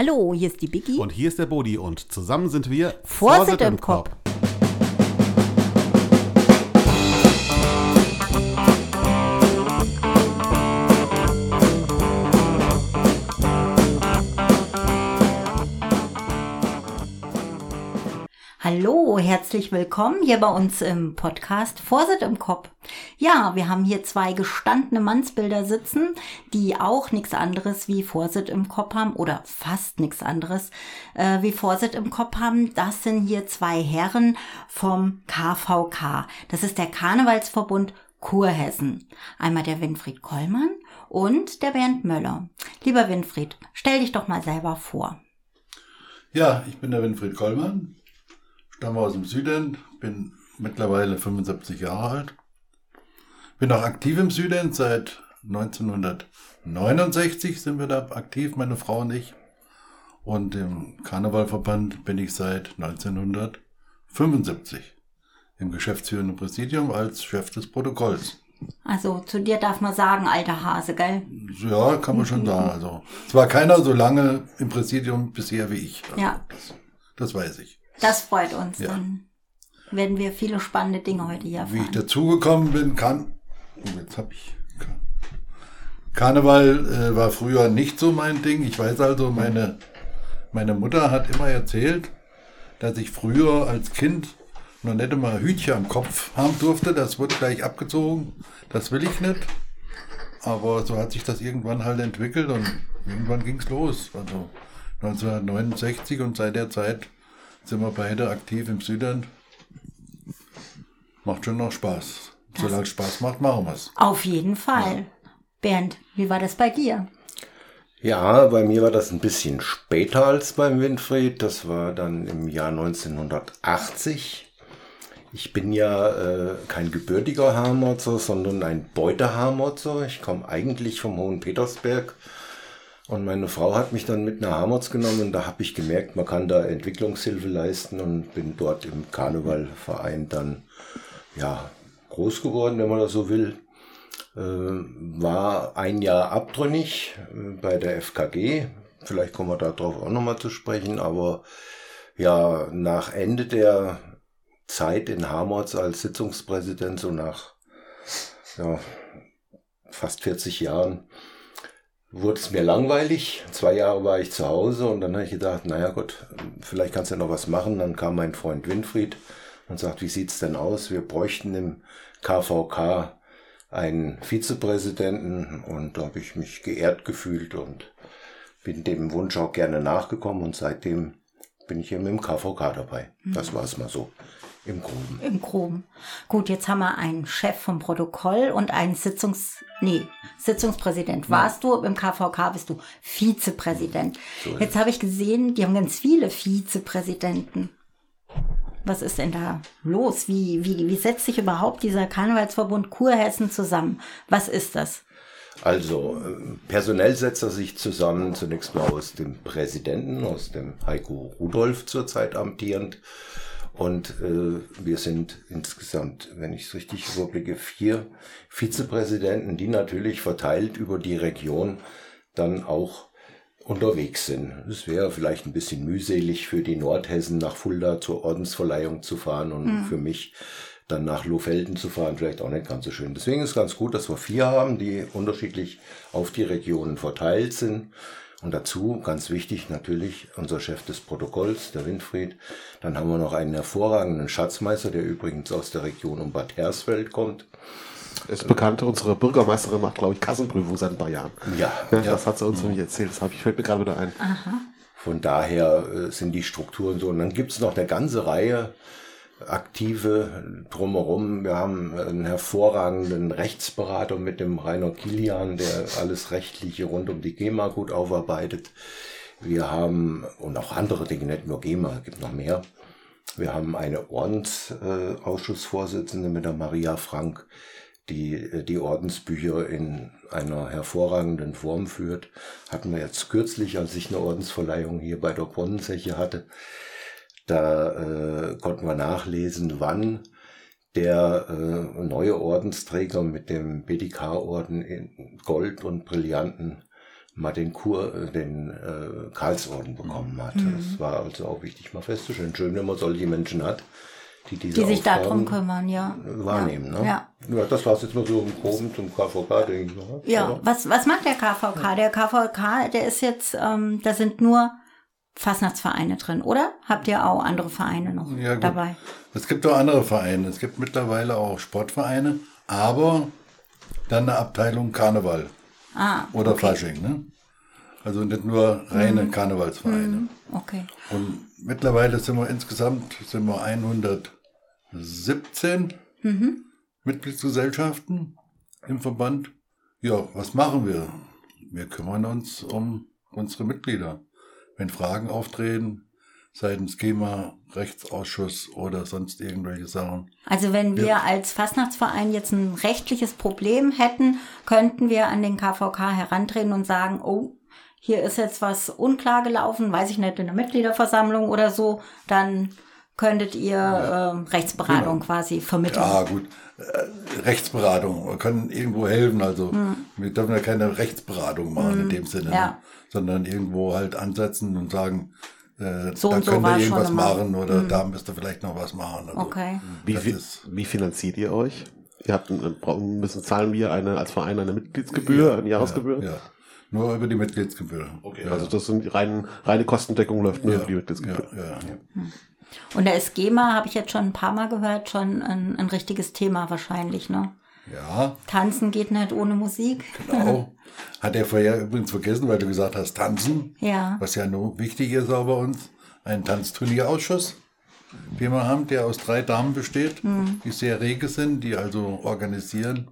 Hallo, hier ist die Biggie. Und hier ist der Bodi und zusammen sind wir Vorsitt im Kopf. Herzlich willkommen hier bei uns im Podcast Vorsitt im Kopf. Ja, wir haben hier zwei gestandene Mannsbilder sitzen, die auch nichts anderes wie Vorsitt im Kopf haben oder fast nichts anderes äh, wie Vorsitt im Kopf haben. Das sind hier zwei Herren vom KVK. Das ist der Karnevalsverbund Kurhessen. Einmal der Winfried Kollmann und der Bernd Möller. Lieber Winfried, stell dich doch mal selber vor. Ja, ich bin der Winfried Kollmann, stamme aus dem Süden, bin mittlerweile 75 Jahre alt. Bin auch aktiv im Süden seit 1969 sind wir da aktiv, meine Frau und ich. Und im Karnevalverband bin ich seit 1975 im geschäftsführenden Präsidium als Chef des Protokolls. Also zu dir darf man sagen, alter Hase, gell? Ja, kann man schon sagen. Also es war keiner so lange im Präsidium bisher wie ich. Also, Ja. Das, das weiß ich. Das freut uns. Ja. Dann werden wir viele spannende Dinge heute hier Wie ich erfahren. dazugekommen bin, kann. Oh, jetzt habe ich. Karneval äh, war früher nicht so mein Ding. Ich weiß also, meine, meine Mutter hat immer erzählt, dass ich früher als Kind noch nicht einmal Hütchen am Kopf haben durfte. Das wurde gleich abgezogen. Das will ich nicht. Aber so hat sich das irgendwann halt entwickelt und irgendwann ging's los. Also 1969 und seit der Zeit sind wir beide aktiv im Süden. Macht schon noch Spaß. Solange es Spaß macht, machen wir's. Auf jeden Fall. Bernd, wie war das bei dir? Ja, bei mir war das ein bisschen später als beim Winfried. Das war dann im Jahr 1980. Ich bin ja äh, kein gebürtiger Hamotzer, sondern ein Beutehamotzer. Ich komme eigentlich vom Hohen Petersberg. Und meine Frau hat mich dann mit nach Hamotz genommen und da habe ich gemerkt, man kann da Entwicklungshilfe leisten und bin dort im Karnevalverein dann ja groß geworden, wenn man das so will äh, war ein Jahr abtrünnig äh, bei der FKG. Vielleicht kommen wir darauf auch nochmal zu sprechen, aber ja, nach Ende der Zeit in Hamotz als Sitzungspräsident, so nach ja, fast 40 Jahren, wurde es mir langweilig. Zwei Jahre war ich zu Hause und dann habe ich gedacht, naja Gott, vielleicht kannst du ja noch was machen. Dann kam mein Freund Winfried und sagt, wie sieht's denn aus? Wir bräuchten im KVK einen Vizepräsidenten und da habe ich mich geehrt gefühlt und bin dem Wunsch auch gerne nachgekommen und seitdem bin ich mit dem KVK dabei. Das war es mal so im Groben. Im Groben. Gut, jetzt haben wir einen Chef vom Protokoll und einen Sitzungs... Nee, Sitzungspräsident warst du. Im KVK bist du Vizepräsident. So ist Jetzt habe ich gesehen, die haben ganz viele Vizepräsidenten. Was ist denn da los? Wie, wie, wie setzt sich überhaupt dieser Karnevalsverbund Kurhessen zusammen? Was ist das? Also, äh, personell setzt er sich zusammen zunächst mal aus dem Präsidenten, aus dem Heiko Rudolph zurzeit amtierend. Und äh, wir sind insgesamt, wenn ich es richtig überblicke, vier Vizepräsidenten, die natürlich verteilt über die Region dann auch unterwegs sind. Es wäre vielleicht ein bisschen mühselig für die Nordhessen nach Fulda zur Ordensverleihung zu fahren und für mich dann nach Lohfelden zu fahren, vielleicht auch nicht ganz so schön. Deswegen ist es ganz gut, dass wir vier haben, die unterschiedlich auf die Regionen verteilt sind. Und dazu, ganz wichtig, natürlich unser Chef des Protokolls, der Winfried. Dann haben wir noch einen hervorragenden Schatzmeister, der übrigens aus der Region um Bad Hersfeld kommt. Ist bekannt, unsere Bürgermeisterin macht, glaube ich, Kassenprüfung seit ein paar Jahren. Ja, Ja, das hat sie uns nämlich erzählt. Das habe ich fällt mir gerade wieder ein. Von daher äh, sind die Strukturen so. Und dann gibt's noch eine ganze Reihe aktive drumherum. Wir haben einen hervorragenden Rechtsberater mit dem Rainer Kilian, der alles Rechtliche rund um die GEMA gut aufarbeitet. Wir haben, und auch andere Dinge, nicht nur GEMA, gibt noch mehr. Wir haben eine Ordensausschussvorsitzende mit der Maria Frank, die äh, die Ordensbücher in einer hervorragenden Form führt. Hatten wir jetzt kürzlich, als ich eine Ordensverleihung hier bei der Brunnenzeche hatte. Da äh, konnten wir nachlesen, wann der äh, neue Ordensträger mit dem BDK-Orden in Gold und Brillanten mal den Kur, äh, den äh, Karlsorden bekommen hat. Mhm. Das war also auch wichtig mal festzustellen. Schön, wenn man solche Menschen hat, die diese Die sich darum kümmern, ja. wahrnehmen. Ne? Ja. ja, das war es jetzt mal so im Groben zum KVK, denke ich. Ne? Ja, Oder? was, was macht der KVK? Der KVK, der ist jetzt, ähm, da sind nur Fastnachtsvereine drin, oder? Habt ihr auch andere Vereine noch Ja, dabei? Es gibt auch andere Vereine. Es gibt mittlerweile auch Sportvereine, aber dann eine Abteilung Karneval Ah, oder Fasching. Ne? Also nicht nur reine Mhm. Karnevalsvereine. okay. Und mittlerweile sind wir insgesamt sind wir 117 Mhm. Mitgliedsgesellschaften im Verband. Ja, was machen wir? Wir kümmern uns um unsere Mitglieder. Wenn Fragen auftreten, seitens GEMA, Rechtsausschuss oder sonst irgendwelche Sachen. Also wenn wir als Fastnachtsverein jetzt ein rechtliches Problem hätten, könnten wir an den KVK herantreten und sagen, oh, hier ist jetzt was unklar gelaufen, weiß ich nicht, in der Mitgliederversammlung oder so, dann könntet ihr ähm, Rechtsberatung quasi vermitteln. Ja, gut. Äh, Rechtsberatung. Wir können irgendwo helfen. Also wir dürfen ja keine Rechtsberatung machen in dem Sinne. Hm. Ja. Ne? Sondern irgendwo halt ansetzen und sagen, äh, So da und so war ihr schon irgendwas machen oder da müsst ihr vielleicht noch was machen. Also, Okay. Wie, wie finanziert ihr euch? Ihr habt, ein- brauchen- müssen zahlen wir eine, als Verein eine Mitgliedsgebühr, eine Jahresgebühr? Ja, nur über die Mitgliedsgebühr. Okay, also das sind rein, reine Kostendeckung läuft nur Ja, über die ja, Mitgliedsgebühr. ja. Und der SGMA, habe ich jetzt schon ein paar Mal gehört, schon ein, ein richtiges Thema wahrscheinlich, ne? ja, Tanzen geht nicht ohne Musik. genau. Hat er vorher übrigens vergessen, weil du gesagt hast, tanzen. Ja. Was ja nur wichtig ist auch bei uns, ein Tanzturnierausschuss, den wir haben, der aus drei Damen besteht, die sehr rege sind, die also organisieren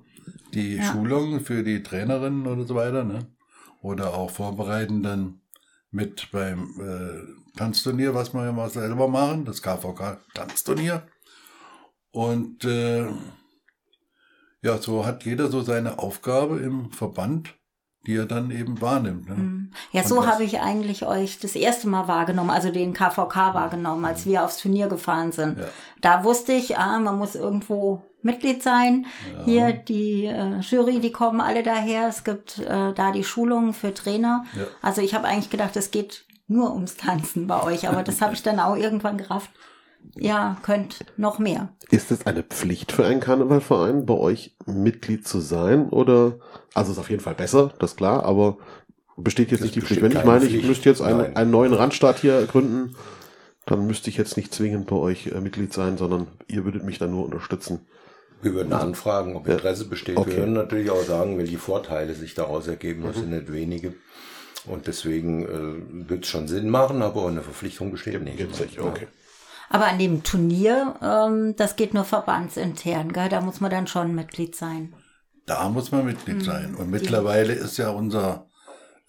die Schulungen für die Trainerinnen oder so weiter, ne? Oder auch vorbereiten dann mit beim äh, Tanzturnier, was wir ja mal selber machen, das KVK Tanzturnier. Und äh, ja, so hat jeder so seine Aufgabe im Verband, die er dann eben wahrnimmt. Ne? Ja, Und so habe ich eigentlich euch das erste Mal wahrgenommen, also den KVK wahrgenommen, als wir aufs Turnier gefahren sind. Ja. Da wusste ich, ah, man muss irgendwo Mitglied sein. Hier die äh, Jury, die kommen alle daher. Es gibt äh, da die Schulungen für Trainer. Ja. Also ich habe eigentlich gedacht, es geht nur ums Tanzen bei euch, aber das habe ich dann auch irgendwann gerafft. Ja, könnt noch mehr. Ist es eine Pflicht für einen Karnevalverein, bei euch Mitglied zu sein? Oder, also ist auf jeden Fall besser, das ist klar, aber besteht jetzt Es nicht die Pflicht. Wenn ich meine, ich Pflicht. müsste jetzt einen, einen neuen Randstaat hier gründen, dann müsste ich jetzt nicht zwingend bei euch äh, Mitglied sein, sondern ihr würdet mich dann nur unterstützen. Wir würden anfragen, ob Interesse besteht. Okay. Wir würden natürlich auch sagen, welche Vorteile sich daraus ergeben. Mhm. Das sind nicht wenige. Und deswegen äh, wird es schon Sinn machen, aber eine Verpflichtung besteht nicht. Gibt's nicht, okay. Aber an dem Turnier, ähm, das geht nur verbandsintern, gell? Da muss man dann schon Mitglied sein. Da muss man Mitglied sein. Und mittlerweile ist ja unser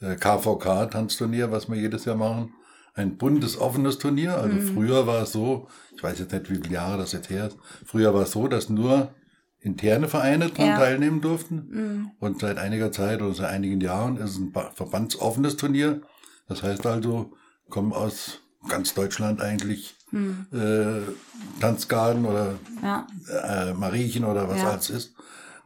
äh, KVK-Tanzturnier, was wir jedes Jahr machen, ein bundesoffenes Turnier. Also früher war es so, ich weiß jetzt nicht, wie viele Jahre das jetzt her ist, früher war es so, dass nur interne Vereine daran Ja. teilnehmen durften. Und seit einiger Zeit oder seit einigen Jahren ist es ein ba- verbandsoffenes Turnier. Das heißt also, kommen aus ganz Deutschland eigentlich äh, Tanzgarden oder Ja. äh, Mariechen oder was Ja. alles ist,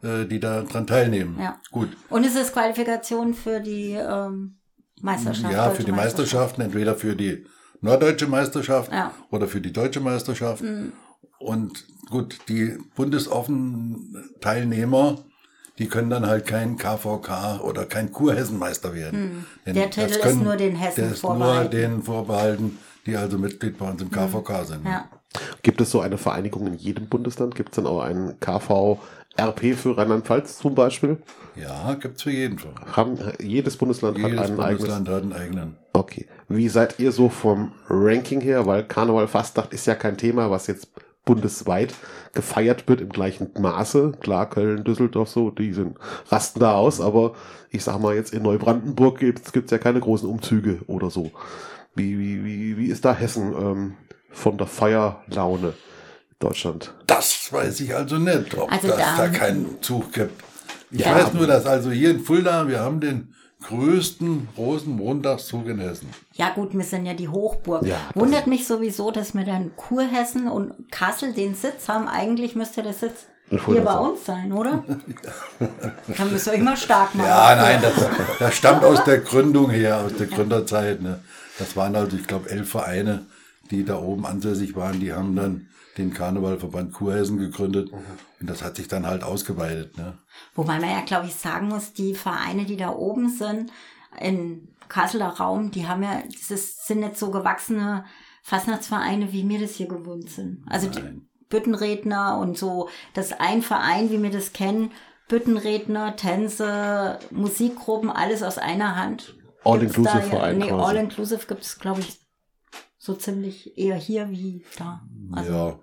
äh, die da dran teilnehmen. Ja. Gut. Und es ist Qualifikation für die ähm, Meisterschaft. Ja, für die Meisterschaften, entweder für die norddeutsche Meisterschaft Ja. Mhm. oder für die deutsche Meisterschaft. Und gut, die bundesoffen Teilnehmer, die können dann halt kein KVK oder kein Kurhessenmeister werden. Mhm. Der das Titel ist nur den Hessen Der ist nur vorbehalten. denen vorbehalten, die also Mitglied bei uns im KVK sind. Mhm. Ja. Gibt es so eine Vereinigung in jedem Bundesland? Gibt es dann auch einen KVRP für Rheinland-Pfalz zum Beispiel? Ja, gibt's für jeden Fall. Haben, jedes Bundesland Jedes hat einen eigenes. Bundesland hat einen eigenen. Okay. Wie seid ihr so vom Ranking her? Weil Karneval Fastnacht ist ja kein Thema, was jetzt bundesweit gefeiert wird im gleichen Maße. Klar, Köln, Düsseldorf so, die sind, rasten da aus, aber ich sag mal jetzt in Neubrandenburg gibt's gibt's ja keine großen Umzüge oder so. Wie, wie, wie, wie ist da Hessen ähm, von der Feierlaune Deutschland? Das weiß ich also nicht, ob Also das da- da keinen Zug gibt. Ich Ja. weiß nur, dass also hier in Fulda, wir haben den größten Rosenmontagszug in Hessen. ja gut, wir sind ja die Hochburg. Ja, Wundert mich sowieso, dass wir dann Kurhessen und Kassel den Sitz haben. Eigentlich müsste der Sitz hier bei uns sein, oder? Dann müsst ihr euch mal stark machen. Ja, nein, das, das stammt aus der Gründung her, aus der Gründerzeit. Ne? Das waren also, ich glaube, elf Vereine, die da oben ansässig waren. Die haben dann den Karnevalverband Kurhessen gegründet. Und das hat sich dann halt ausgeweitet. Ne? Wobei man ja, glaube ich, sagen muss, die Vereine, die da oben sind, in Kasseler Raum, die haben ja, das sind nicht so gewachsene Fastnachtsvereine, wie wir das hier gewohnt sind. Also die. Büttenredner und so, das ein Verein, wie wir das kennen, Büttenredner, Tänze, Musikgruppen, alles aus einer Hand. All-inclusive Verein Nee. All-Inclusive gibt es, glaube ich, so ziemlich eher hier wie da. Also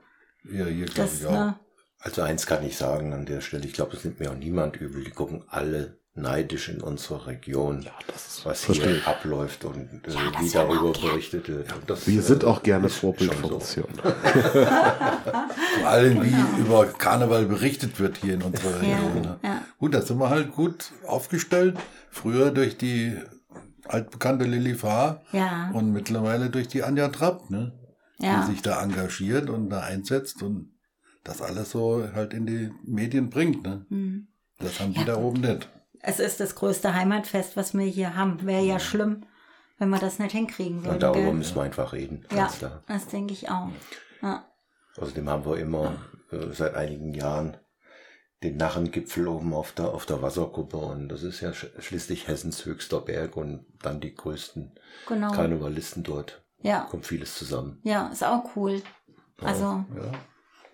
ja, ja, hier glaube ich auch. ne, Also eins kann ich sagen an der Stelle, ich glaube, es nimmt mir auch niemand übel. Die gucken alle neidisch in unserer Region, was verstehe hier abläuft und äh, wie ja auch darüber berichtet wird. Das, Wir sind äh, auch gerne Vorbildfunktion. so. Vor allem, wie über Karneval berichtet wird hier in unserer Ja, Region. Ne? ja. Gut, da sind wir halt gut aufgestellt. Früher durch die altbekannte Lilly Fahr Ja. und mittlerweile durch die Anja Trapp, ne? Ja. die sich da engagiert und da einsetzt und das alles so halt in die Medien bringt. Ne? Hm. Das haben die da oben nicht. Es ist das größte Heimatfest, was wir hier haben. Wäre ja schlimm, wenn wir das nicht hinkriegen würden. Und darüber gell? müssen wir einfach reden. Ja, klar. das denke ich auch. Ja. Außerdem haben wir immer äh, seit einigen Jahren den Narrengipfel oben auf der, auf der Wasserkuppe und das ist ja sch schließlich Hessens höchster Berg und dann die größten Genau. Karnevalisten dort. Ja, Kommt vieles zusammen. ja, ist auch cool. Also, Ja.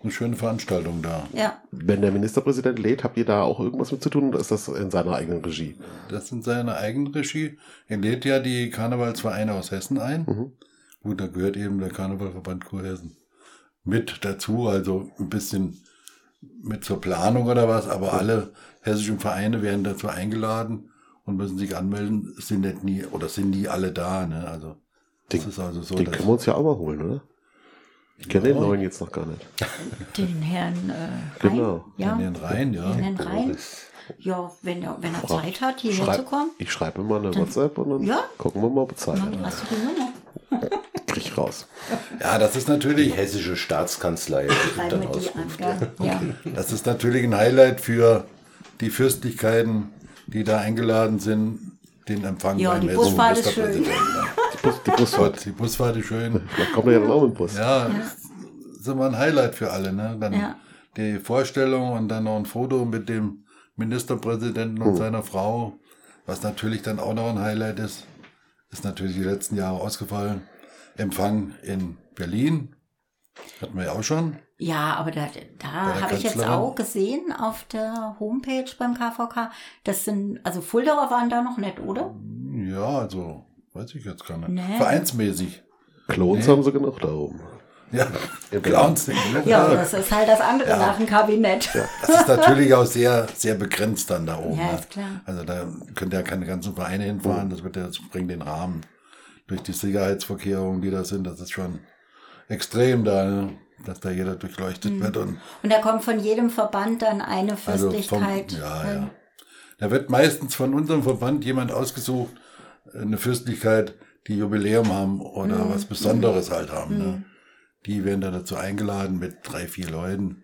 Eine schöne Veranstaltung da. ja. Wenn der Ministerpräsident lädt, habt ihr da auch irgendwas mit zu tun oder ist das in seiner eigenen Regie? Das sind seine Eigenregie. Er lädt ja die Karnevalsvereine aus Hessen ein. Mhm. Gut, da gehört eben der Karnevalverband Kurhessen mit dazu, also ein bisschen mit zur Planung oder was, aber alle hessischen Vereine werden dazu eingeladen und müssen sich anmelden, sind nicht nie oder sind nie alle da, ne? Also das Den- ist also so, Den können wir uns ja auch mal holen, oder? Ich kenne den neuen jetzt noch gar nicht. Den Herrn äh, Genau. Rhein, ja. in den Rhein, ja. Den Herrn Rhein. Ja, wenn er, wenn er Frau- Zeit hat, hierher zu kommen, Ich schreibe ihm mal eine WhatsApp und dann Ja. gucken wir mal, ob er Zeit dann hat. hast du die Nummer. Raus. Ja, das ist Die natürlich, hessische Staatskanzlei dann die an, Auskunft. gell? Ja. das ist natürlich ein Highlight für die Fürstlichkeiten, die da eingeladen sind, den Empfang Ja, beim die Busfahrt ist schön. Die, Bus, die Busfahrt. Die Busfahrt ist schön. Vielleicht kommt ja dann auch mit dem Bus. Ja, das ist immer ein Highlight für alle. Ne? Dann Ja. die Vorstellung und dann noch ein Foto mit dem Ministerpräsidenten und seiner Frau, was natürlich dann auch noch ein Highlight ist, ist natürlich die letzten Jahre ausgefallen. Empfang in Berlin, hatten wir ja auch schon. Ja, aber da, da habe ich jetzt auch gesehen auf der Homepage beim KVK, das sind, also Fulderer waren da noch nicht, oder? Ja, also, weiß ich jetzt gar nicht. Nee. Vereinsmäßig. Klons Nee. haben sie genug da oben. Ja, Clowns. genug Ja, da. das ist halt das andere Ja. nach dem Kabinett. Das ist natürlich auch sehr, sehr begrenzt dann da oben. Ja, ne? ist klar. Also da könnt ihr ja keine ganzen Vereine hinfahren, das wird ja, das bringt den Rahmen. Durch die Sicherheitsvorkehrungen, die da sind, das ist schon extrem da, ne? dass da jeder durchleuchtet Mhm. wird und Und da kommt von jedem Verband dann eine also vom, Fürstlichkeit. ja, ja. Da wird meistens von unserem Verband jemand ausgesucht, eine Fürstlichkeit, die Jubiläum haben oder Mhm. was Besonderes halt haben. Ne? Die werden dann dazu eingeladen mit drei, vier Leuten.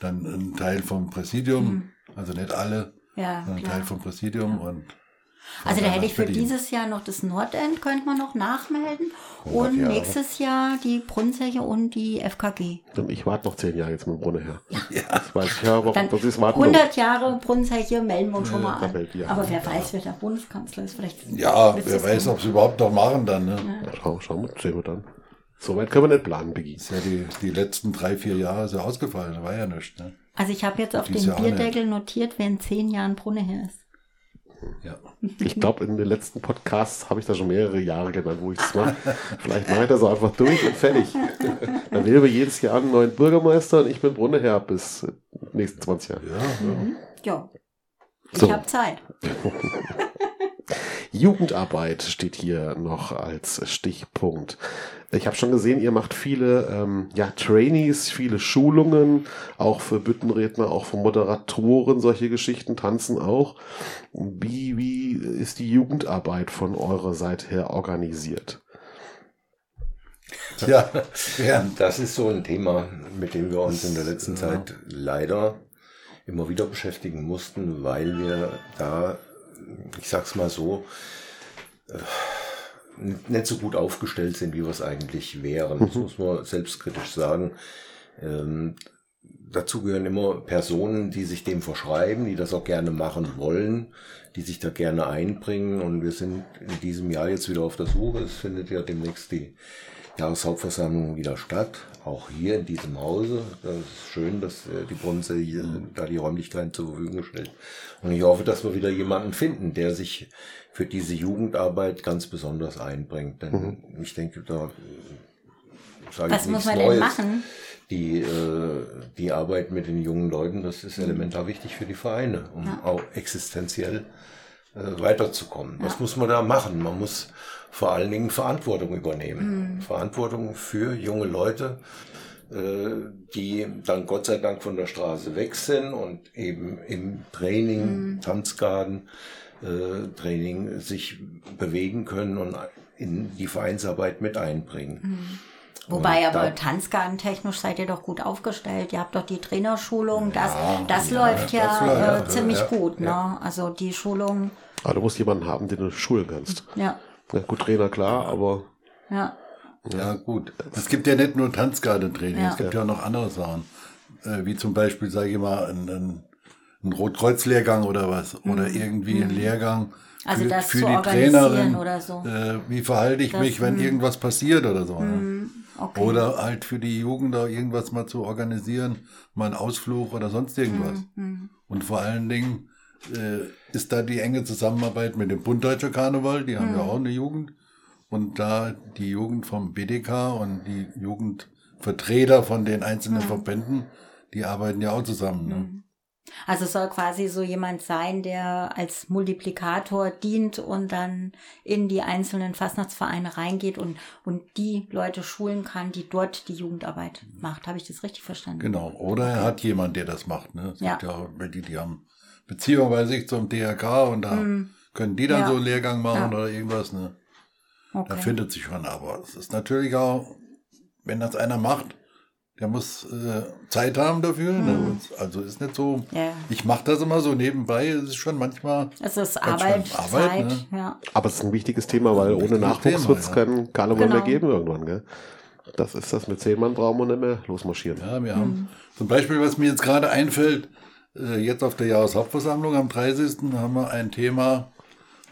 Dann ein Teil vom Präsidium, also nicht alle, Mhm. Ja, sondern ein. Teil vom Präsidium und Also da hätte ich für Berlin. dieses Jahr noch das Nordend, könnte man noch nachmelden. 100 Und Jahre. nächstes Jahr die Brunzeche und die FKG. Ich warte noch zehn Jahre jetzt mit dem Brunnen her. Das weiß ich ja, aber Dann das ist warten. 100 Jahre Brunzeche melden wir uns schon mal an. Aber wer weiß, wer der Bundeskanzler ist. Vielleicht Ja, wer weiß, ob sie überhaupt noch machen dann. Ne? Schau, schauen wir, sehen wir dann. So weit können wir nicht planen, Biggie. Ist ja die, die letzten drei, vier Jahre ist ja ausgefallen, da war ja nichts. Ne? Also ich habe jetzt auf auch Bierdeckel notiert, wer in zehn Jahren Brunne her ist. Ja. Ich glaube, in den letzten Podcasts habe ich da schon mehrere Jahre genannt, wo ich das mache. Vielleicht mache ich das einfach durch und fertig. Dann wählen wir jedes Jahr einen neuen Bürgermeister und ich bin Brunneherr bis nächsten 20 Jahre. Ja, ja. Ja. Ich So. habe Zeit. Jugendarbeit steht hier noch als Stichpunkt. Ich habe schon gesehen, ihr macht viele ähm, ja, Trainees, viele Schulungen, auch für Büttenredner, auch für Moderatoren, solche Geschichten, tanzen auch. Wie, wie ist die Jugendarbeit von eurer Seite her organisiert? ja. ja. Das ist so ein Thema, mit dem wir uns in der letzten Zeit leider immer wieder beschäftigen mussten, weil wir da, ich sag's mal so, äh, nicht so gut aufgestellt sind, wie wir es eigentlich wären. Das muss man selbstkritisch sagen. Ähm, dazu gehören immer Personen, die sich dem verschreiben, die das auch gerne machen wollen, die sich da gerne einbringen. Und wir sind in diesem Jahr jetzt wieder auf der Suche. Es findet ja demnächst die Jahreshauptversammlung wieder statt, auch hier in diesem Hause. Das ist schön, dass äh, die Bronze hier da die Räumlichkeiten zur Verfügung stellt. Und ich hoffe, dass wir wieder jemanden finden, der sich für diese Jugendarbeit ganz besonders einbringt. Denn ich denke, da sage Was ich muss nichts man denn Neues. machen? Die, äh, die Arbeit mit den jungen Leuten, das ist elementar wichtig für die Vereine, um Ja. auch existenziell äh, weiterzukommen. Was muss man da machen? Man muss vor allen Dingen Verantwortung übernehmen. Verantwortung für junge Leute, äh, die dann Gott sei Dank von der Straße weg sind und eben im Training, Tanzgarten, äh, Training sich bewegen können und in die Vereinsarbeit mit einbringen. Wobei Und aber da- tanzgartentechnisch seid ihr doch gut aufgestellt. Ihr habt doch die Trainerschulung. Das, das ja, läuft ja, das läuft, äh, ja, ziemlich ja, gut. Ne? Also die Schulung, Aber du musst jemanden haben, den du schulen kannst. ja, Ja, gut, Trainer klar, aber ja. Ja, gut. Es gibt ja nicht nur Tanzgartentraining, Ja. es gibt ja auch noch andere Sachen. Äh, wie zum Beispiel, sage ich mal, ein, ein, ein Rotkreuz-Lehrgang oder was. Oder irgendwie ein Lehrgang Mhm. Also für, das für zu die organisieren Trainerin. oder so. Äh, wie verhalte ich Das- mhm. mich, wenn irgendwas passiert oder so. Ne? Okay. Oder halt für die Jugend da irgendwas mal zu organisieren, mal einen Ausflug oder sonst irgendwas. Mhm. Und vor allen Dingen äh, ist da die enge Zusammenarbeit mit dem Bund Deutscher Karneval, die haben Mhm. ja auch eine Jugend. Und da die Jugend vom BDK und die Jugendvertreter von den einzelnen Mhm. Verbänden, die arbeiten ja auch zusammen. Ne? Also es soll quasi so jemand sein, der als Multiplikator dient und dann in die einzelnen Fastnachtsvereine reingeht und, und die Leute schulen kann, die dort die Jugendarbeit macht. Habe ich das richtig verstanden? Genau. Oder er hat jemand, der das macht. Ne? Es Ja. gibt ja auch welche, die haben Beziehung bei sich zum DRK und da können die dann Mhm. Ja. so einen Lehrgang machen Ja. oder irgendwas. Ne? Da Okay. findet sich schon. Aber es ist natürlich auch, wenn das einer macht, der muss äh, Zeit haben dafür. Ne? Und Also ist nicht so, Mhm. Ja. ich mache das immer so nebenbei. Es ist schon manchmal, Es ist Arbeit, Arbeit, Zeit, ne? ja. Aber es ist ein wichtiges Thema, weil ohne Nachwuchs wird es ja. keinen Karneval Genau. mehr geben irgendwann, gell? Das ist das mit zehn Mann brauchen wir nicht mehr losmarschieren. ja, wir Mhm. haben zum Beispiel, was mir jetzt gerade einfällt, äh, jetzt auf der Jahreshauptversammlung am 30. haben wir ein Thema,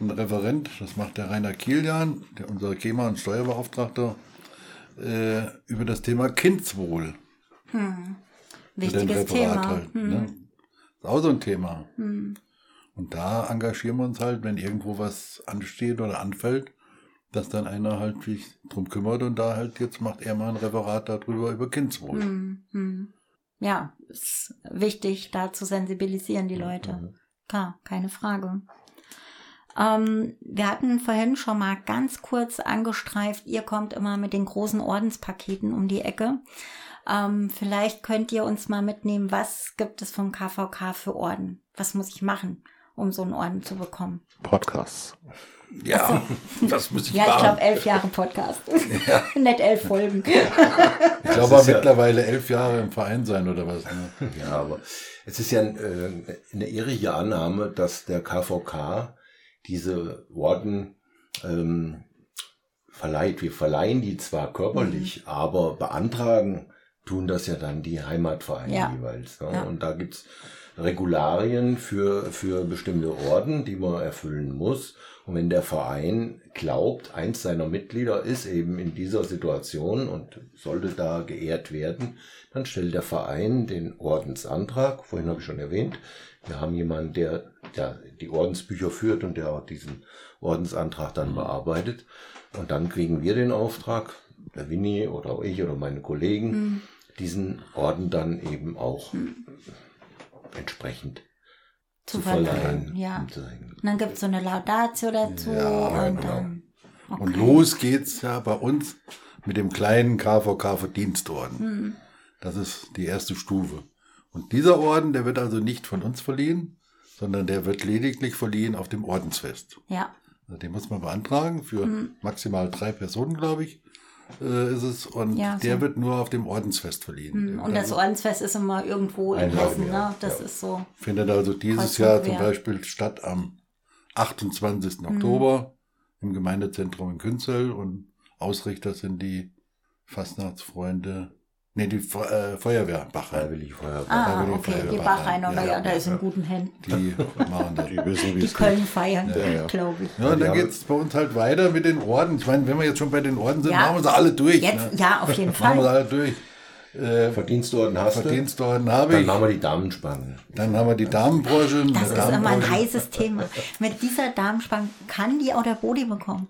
ein Referent, das macht der Rainer Kilian, der, unser GEMA- und Steuerbeauftragter, äh, über das Thema Kindswohl. Dem Wichtiges Referat Thema. halt. Hm. Ne? Ist auch so ein Thema. Und da engagieren wir uns halt, wenn irgendwo was ansteht oder anfällt, dass dann einer halt sich drum kümmert und da halt jetzt macht er mal ein Referat darüber über Kindswohl. Hm. Ja, ist wichtig, da zu sensibilisieren, die Leute. Klar, keine Frage. Ähm, wir hatten vorhin schon mal ganz kurz angestreift, ihr kommt immer mit den großen Ordenspaketen um die Ecke. Ähm, vielleicht könnt ihr uns mal mitnehmen, was gibt es vom KVK für Orden? Was muss ich machen, um so einen Orden zu bekommen? Podcasts. Ja, das muss ich Ja, ich glaube elf Jahre Podcast. Nicht elf Folgen. Ich glaube ja- mittlerweile elf Jahre im Verein sein oder was. Ne? Ja, aber es ist ja äh, eine ehrliche Annahme, dass der KVK diese Orden ähm, verleiht. Wir verleihen die zwar körperlich, aber beantragen tun das ja dann die Heimatvereine Ja. jeweils. Ne? Ja. Und da gibt's Regularien für, für bestimmte Orden, die man erfüllen muss. Und wenn der Verein glaubt, eins seiner Mitglieder ist eben in dieser Situation und sollte da geehrt werden, dann stellt der Verein den Ordensantrag. Vorhin habe ich schon erwähnt, wir haben jemanden, der, der die Ordensbücher führt und der auch diesen Ordensantrag dann bearbeitet. Und dann kriegen wir den Auftrag, der Winnie oder auch ich oder meine Kollegen, diesen Orden dann eben auch entsprechend Zu zu, verleihen, verleihen. ja. und dann gibt es so eine Laudatio dazu Ja, und genau. dann. Okay. Und los geht's ja bei uns mit dem kleinen KVK Verdienstorden. Hm. Das ist die erste Stufe. Und dieser Orden, der wird also nicht von uns verliehen, sondern der wird lediglich verliehen auf dem Ordensfest. Ja. Also den muss man beantragen für Hm. maximal drei Personen, glaube ich. Äh, ist es. Und Ja, der so. wird nur auf dem Ordensfest verliehen. Hm, Und das Ordensfest ist immer irgendwo in Hessen, ne? Das ja. ist so. findet also dieses Jahr zum. Beispiel statt am 28. Mhm. Oktober im Gemeindezentrum in Künzel und Ausrichter sind die Fastnachtsfreunde, nee, die Fe- äh, Feuerwehr Bachheim. Freiwillige Feuerwehr. Ah, Freiwillige okay, Feuerwehr die Bachheim. Bachreiner, Ja, ja, ja, da ist in guten Händen. Die machen das. Die wissen, wie Die es Köln feiern, Ja, ja. glaube ich. Ja, und dann haben- geht's bei uns halt weiter mit den Orden. Ich meine, wenn wir jetzt schon bei den Orden sind, Ja. machen wir sie alle durch. Jetzt, ne? ja, auf jeden Machen wir sie Fall. alle durch. Äh, Verdienstorden hast Verdienstorden habe du. ich. Dann haben wir die Damenspannen. Dann haben wir die Damenbrosche. Das ist immer ein heißes Thema. Mit dieser Darmspange kann die auch der Bodi bekommen.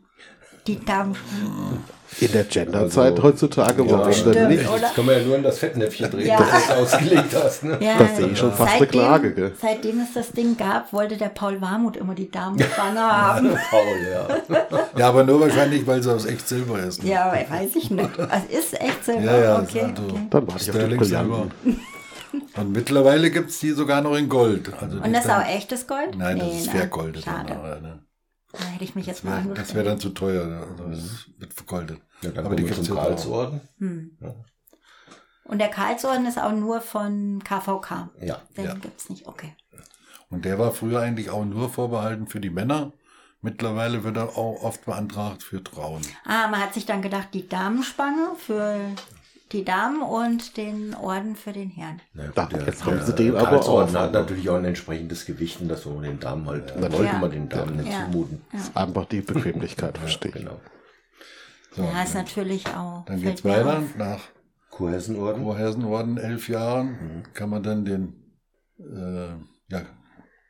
Die Darmspange. In der Genderzeit Also, heutzutage, ja, warum denn nicht? oder? Das kann man ja nur in das Fettnäpfchen drehen, Ja. das du ausgelegt hast. Ne? Ja, Das sehe ich schon fast eine Klage, gell? Seitdem es das Ding gab, wollte der Paul Warmuth immer die Darmspange haben. Faul, ja. Ja, aber nur wahrscheinlich, weil sie aus echt Silber ist. ne? Ja, weiß ich nicht. Also ist echt Silber. Ja, ja, okay, also- okay. Dann warte ich auf Silber. Brillanten. Und mittlerweile gibt's die sogar noch in Gold. Also Und das ist auch echtes Gold? Nein, das Nee, ist vergoldet. Schade. aber, ne? Da hätte ich mich jetzt Das mal wäre angestellt. wär dann zu teuer. ne? Also das wird vergoldet. ja dann aber die zum jetzt auch. Karlsorden. Hm. Und der Karlsorden ist auch nur von KVK. Ja. Den Ja. gibt's nicht, okay. Und der war früher eigentlich auch nur vorbehalten für die Männer. Mittlerweile wird er auch oft beantragt für Frauen. Ah, man hat sich dann gedacht, die Damenspange für die Damen und den Orden für den Herrn. Na gut, Da, der- jetzt haben sie den aber Karlsorden auch. hat natürlich auch ein entsprechendes Gewicht und das wollen wir den Damen halt, wollte Ja. man den Damen nicht Ja. zumuten. Einfach die Bequemlichkeit, verstehe ich. Genau. So, ja, ist natürlich auch. dann geht's weiter. auf. Nach Kurhessenorden. Kurhersenorden, elf Jahren, Mhm. kann man dann den, äh, ja,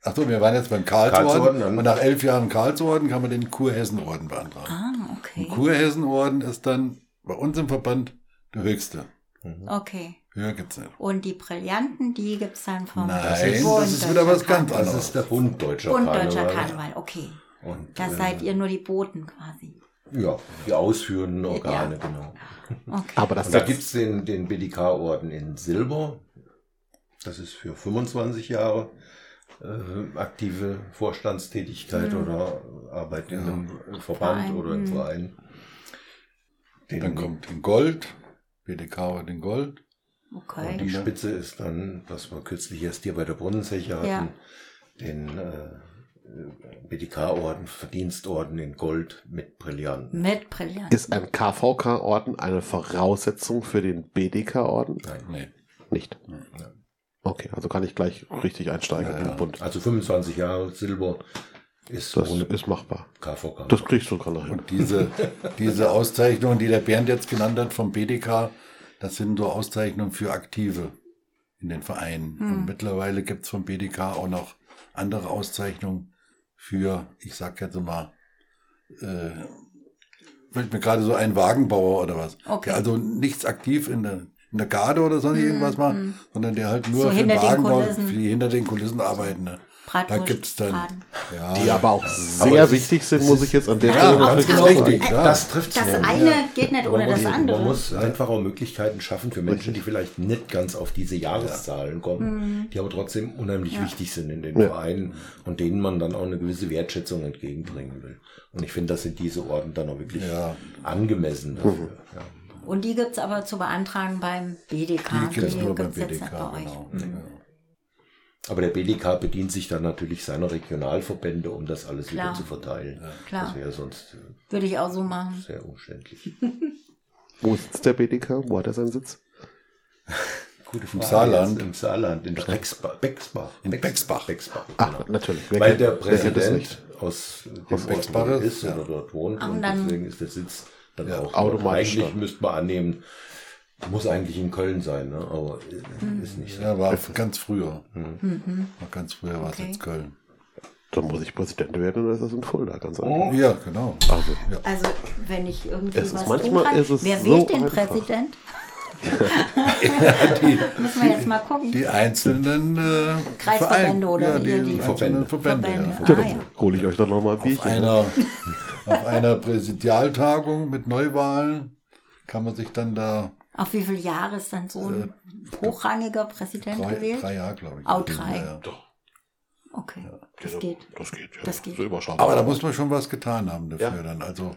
ach so, wir waren jetzt beim Karlsorden. Karlsorden, und nach elf Jahren Karlsorden kann man den Kurhessenorden beantragen. Ah, okay. Kurhessenorden ist dann bei uns im Verband der höchste. Okay. Höher gibt's nicht. Und die Brillanten, die gibt's dann vom Nein, Bund das ist wieder was Deutscher ganz Karneval. Das ist der Bund deutscher Bund Karneval. Deutscher Karneval, okay. Und, Da äh, seid ihr nur die Boten quasi. Ja, die ausführenden Organe, Ja. genau. Okay. Aber das Und da das- gibt's den, den BDK-Orden in Silber. Das ist für 25 Jahre äh, aktive Vorstandstätigkeit oder Arbeit in einem Verband Verein, oder im mhm. Verein. Den, Dann kommt in Gold, BDK und in Gold. Okay. die Spitze ist dann, was wir kürzlich erst hier bei der Brunnenzeche hatten, Ja. den äh, BDK-Orden, Verdienstorden in Gold mit Brillanten. Mit Brillanten. Ist ein KVK-Orden eine Voraussetzung für den BDK-Orden? Nein. Nee. Nicht. Okay, also kann ich gleich richtig einsteigen in den Bund. Also 25 Jahre Silber ist Das ohne ist machbar. KVK. Das kriegst du noch hin. Und diese, diese Auszeichnungen, die der Bernd jetzt genannt hat vom BDK, das sind so Auszeichnungen für Aktive in den Vereinen. Und mittlerweile gibt's vom BDK auch noch andere Auszeichnungen für, ich sag jetzt mal, äh, fällt mir gerade so ein Wagenbauer oder was. Okay. Der also nichts aktiv in der, in der Garde oder sonst irgendwas macht, sondern der halt nur So für hinter den den Wagenbau, Kulissen. für die hinter den Kulissen arbeiten. Ne? Da Bratwurst gibt's dann, ja, Die aber auch Aber sehr es ist- wichtig sind, muss ich jetzt an der Ja, Stelle dazu genau sagen. richtig. Ja. Das trifft Das eine geht nicht Aber ohne das muss- andere. Man muss einfach auch Möglichkeiten schaffen für Menschen, die vielleicht nicht ganz auf diese Jahreszahlen kommen, die aber trotzdem unheimlich wichtig sind in den Ja. Vereinen und denen man dann auch eine gewisse Wertschätzung entgegenbringen will. Und ich finde, das sind diese Orden dann auch wirklich Ja. angemessen dafür. Ja. Und die gibt's aber zu beantragen beim BDK. die gibt's nur beim BDK, nicht bei euch. genau. Mhm. Ja. Aber der BDK bedient sich dann natürlich seiner Regionalverbände, um das alles Klar. wieder zu verteilen. Klar. Das wäre sonst äh, Würde ich auch so machen. sehr umständlich. Wo sitzt der BDK? Wo hat er seinen Sitz? Gute Im Saarland. Im Saarland, in Bexbach. Bexbach. In Bexbach. Bexbach. Ah, genau. natürlich. Wer Weil der Präsident aus Bexbach ist, ja. oder dort wohnt Und und, deswegen ist der Sitz dann Ja, auch automatisch Eigentlich dann. müsste man annehmen, muss eigentlich in Köln sein, ne? aber Hm. ist nicht so. Ja, war ganz früher. Mhm. War ganz früher war es Okay. jetzt Köln. Dann muss ich Präsident werden oder ist das in Fulda? Ganz einfach. Ja, genau. Also, Also, wenn ich irgendwie Es was manchmal tun kann, ist es wer so wählt den einfach. Präsident? Die, Müssen wir jetzt mal gucken. die einzelnen äh, Kreisverbände Vereine- oder ja, die, die einzelnen Verbände. Verbände. Ja. ja, Ah, dann ja. hole ich euch doch noch mal ein Auf, Bierchen. einer, auf einer Präsidialtagung mit Neuwahlen kann man sich dann da Auf wie viele Jahre ist dann so ein hochrangiger Präsident drei, gewählt? drei Jahre, glaube ich. Auch drei. Ja, ja. Okay, das Ja, geht. Das geht, ja. Das geht. So überschaubar. Aber da muss man schon was getan haben dafür Ja. dann. Also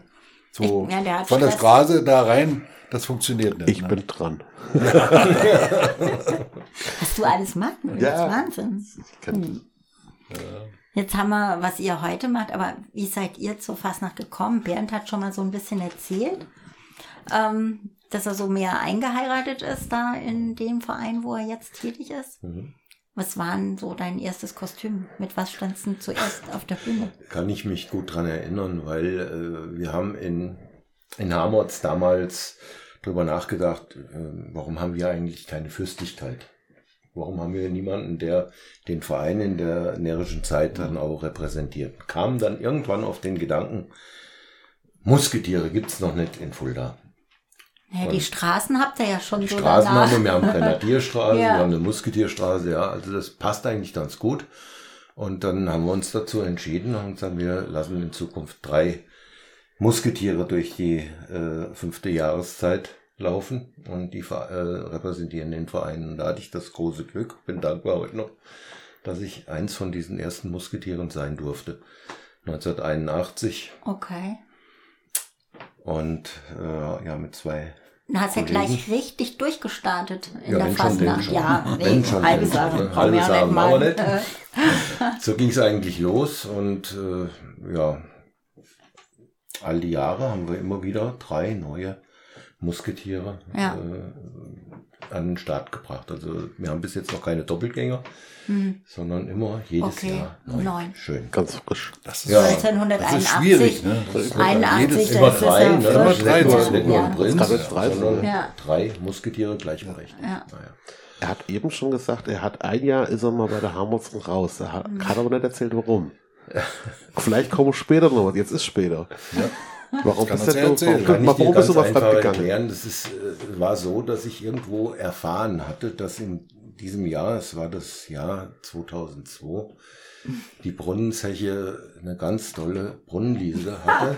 So Ich- ja, der von der Stress. Straße da rein, das funktioniert nicht. Ich ne? bin dran. Was du alles machst, das Ja. ist Wahnsinn. Ich kann, Jetzt haben wir, was ihr heute macht, aber wie seid ihr zur Fastnacht gekommen? Bernd hat schon mal so ein bisschen erzählt, ähm, dass er so mehr eingeheiratet ist da in dem Verein, wo er jetzt tätig ist. Was war denn so dein erstes Kostüm? Mit was standst du zuerst auf der Bühne? Kann ich mich gut dran erinnern, weil äh, wir haben in, in Hamotz damals drüber nachgedacht, äh, warum haben wir eigentlich keine Fürstlichkeit? Warum haben wir niemanden, der den Verein in der närrischen Zeit dann auch repräsentiert? Kam dann irgendwann auf den Gedanken, Musketiere gibt's noch nicht in Fulda. Ja, die Straßen habt ihr ja schon so Straßen danach. haben wir, wir haben Grenadierstraße, Ja. wir haben eine Musketierstraße, ja, also das passt eigentlich ganz gut. Und dann haben wir uns dazu entschieden und gesagt, wir lassen in Zukunft drei Musketiere durch die äh, fünfte Jahreszeit laufen und die äh, repräsentieren den Verein. Und da hatte ich das große Glück, bin dankbar heute noch, dass ich eins von diesen ersten Musketieren sein durfte. 1981 Okay. Und äh, ja mit zwei Dann hast du ja gleich richtig durchgestartet in Ja, der Fastnacht. Ja, Wenn schon, halbes? Komm Halbes nicht. Äh, So ging es eigentlich los und äh, ja, all die Jahre haben wir immer wieder drei neue Musketiere Ja. äh, an den Start gebracht. Also wir haben bis jetzt noch keine Doppelgänger, sondern immer jedes. Okay, Jahr neu. neun. Schön. ganz frisch. Das ist, Ja. das 1981. ist schwierig, ne? Das ist 81, jedes- das Immer ist drei, ja ne? Immer drei nicht nur Ja. ein Prinz, Das drei sondern. Ja. drei Musketiere gleichberechtigt. Ja. Naja. Er hat eben schon gesagt, er hat ein Jahr ist er mal bei der Hamilton raus. Er hat, Mhm. hat aber nicht erzählt, warum. Vielleicht kommen später noch was. Jetzt ist später. Warum Das kann ist ja so? Warum, einfach fremd gegangen? erklären. Das ist, äh, war so, dass ich irgendwo erfahren hatte, dass in diesem Jahr, es war das Jahr 2002, die Brunnenzeche eine ganz tolle Brunnenliese hatte.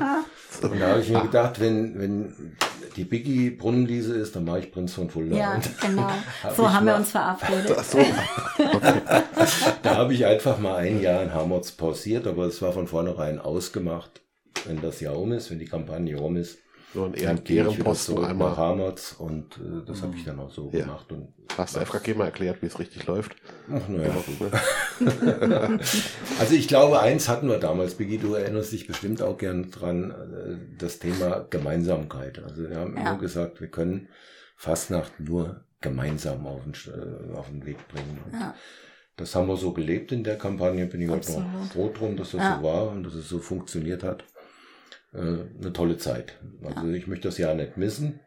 Und da habe ich mir gedacht, wenn, wenn die Biggie Brunnenliese ist, dann mache ich Prinz von Fulda. Ja, genau. Hab So haben wir mal- uns verabredet. Ach so. Da habe ich einfach mal ein Jahr in Hamotz pausiert, aber es war von vornherein ausgemacht, wenn das Jahr um ist, wenn die Kampagne um ist, So ein dann gehe ich wieder Ehrenposten zurück nach einmal. Hamotz und äh, das habe ich dann auch so Ja. gemacht. Und Hast du FKG mal erklärt, wie es richtig läuft? Ach, naja, gut. also ich glaube, eins hatten wir damals, Biggie, du erinnerst dich bestimmt auch gern dran, äh, das Thema Gemeinsamkeit. Also wir haben Ja. immer gesagt, wir können Fastnacht nur gemeinsam auf den, äh, auf den Weg bringen. Und Ja. Das haben wir so gelebt in der Kampagne, bin ich heute noch Absolut. froh drum, dass das Ja. so war und dass es so funktioniert hat. Äh, eine tolle Zeit. Also ich möchte das Jahr nicht missen,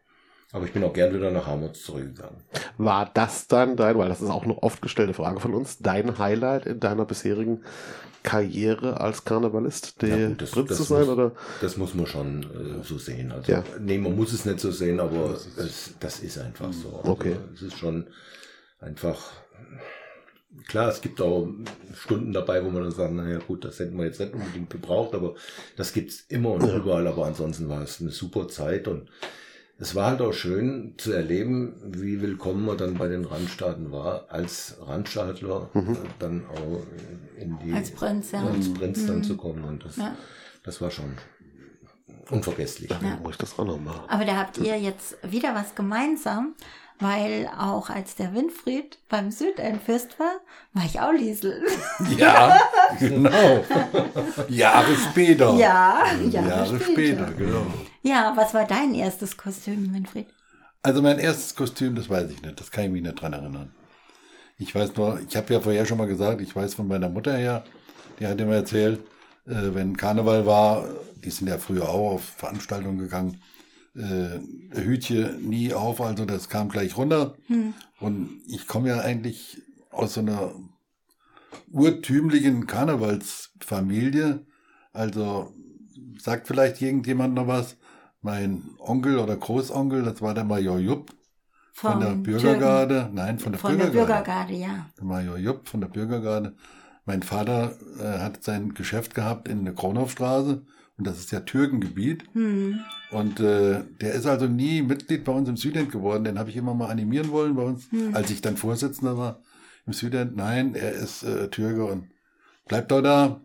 aber ich bin auch gern wieder nach Hamotz zurückgegangen. War das dann dein, weil das ist auch eine oft gestellte Frage von uns, dein Highlight in deiner bisherigen Karriere als Karnevalist, der Ja, gut, das- Prinz das zu sein? muss- Oder? Das muss man schon äh, so sehen. Also, Ja. nee, man muss es nicht so sehen, aber es, das ist einfach so. Also, Okay. Es ist schon einfach, klar, es gibt auch Stunden dabei, wo man dann sagt, naja gut, das hätten wir jetzt nicht unbedingt gebraucht, aber das gibt's immer und überall. Aber ansonsten war es eine super Zeit und es war halt auch schön zu erleben, wie willkommen man dann bei den Randstaaten war, als Randstaatler äh, dann auch in die Als Prinz, ja. Mhm. als Prinz dann zu kommen. Und das, Ja. das war schon unvergesslich. Muss ich das auch noch machen. Aber da habt ihr jetzt wieder was gemeinsam, weil auch als der Winfried beim Südendfest war, war ich auch Liesel. Ja, genau. Jahre später. Ja, Jahre, Jahre später. genau. Ja, was war dein erstes Kostüm, Winfried? Also mein erstes Kostüm, das weiß ich nicht, das kann ich mich nicht dran erinnern. Ich weiß nur, ich habe ja vorher schon mal gesagt, ich weiß von meiner Mutter her, die hat immer erzählt, äh, wenn Karneval war, die sind ja früher auch auf Veranstaltungen gegangen, äh, Hütchen nie auf, also das kam gleich runter. Und ich komme ja eigentlich aus so einer urtümlichen Karnevalsfamilie. Also sagt vielleicht irgendjemand noch was. Mein Onkel oder Großonkel, das war der Major Jupp von der Vom Bürgergarde. Nein, von der Von der Bürgergarde. Bürgergarde, ja. Der Major Jupp von der Bürgergarde. Mein Vater äh, hat sein Geschäft gehabt in der Kronhofstraße und das ist ja Türkengebiet. Hm. Und äh, der ist also nie Mitglied bei uns im Südend geworden. Den habe ich immer mal animieren wollen bei uns, als ich dann Vorsitzender war im Südend. Nein, er ist äh, Türke und bleibt auch da.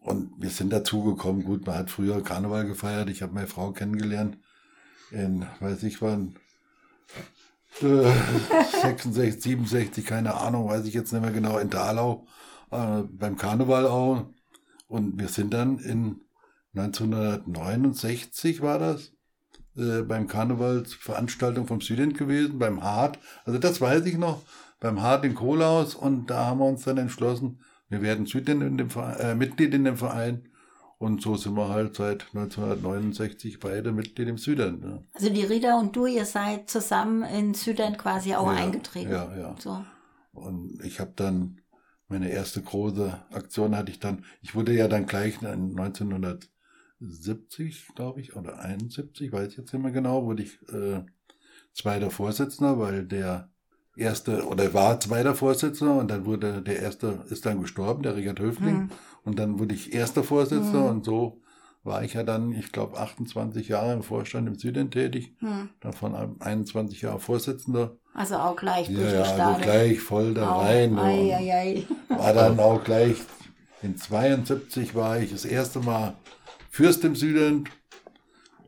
Und wir sind dazu gekommen, gut, man hat früher Karneval gefeiert, ich habe meine Frau kennengelernt in, weiß ich wann, äh, 66, 67, keine Ahnung, weiß ich jetzt nicht mehr genau, in Dalau, äh, beim Karneval auch. Und wir sind dann in 1969 war das, äh, beim Karnevalsveranstaltung vom Student gewesen, beim Hart. Also das weiß ich noch, beim Hart in Kohlhaus. Und da haben wir uns dann entschlossen, wir werden Südend in dem Verein, äh, Mitglied in dem Verein. Und so sind wir halt seit 1969 beide Mitglied im Südend. Ne? Also die Rieder und du, ihr seid zusammen in Südend quasi auch ja, eingetreten. Ja, ja. So. Und ich habe dann meine erste große Aktion hatte ich dann, ich wurde ja dann gleich 1900 70, glaube ich, oder 71, weiß ich jetzt nicht mehr genau, wurde ich äh, zweiter Vorsitzender, weil der erste oder war zweiter Vorsitzender und dann wurde der erste ist dann gestorben, der Richard Höfling, mhm. und dann wurde ich erster Vorsitzender mhm. und so war ich ja dann, ich glaube, 28 Jahre im Vorstand im Süden tätig, mhm. davon 21 Jahre Vorsitzender. Also auch gleich ja. Ja, also gleich voll da rein. Ei. War dann auch gleich, in 72 war ich das erste Mal Fürst im Süden.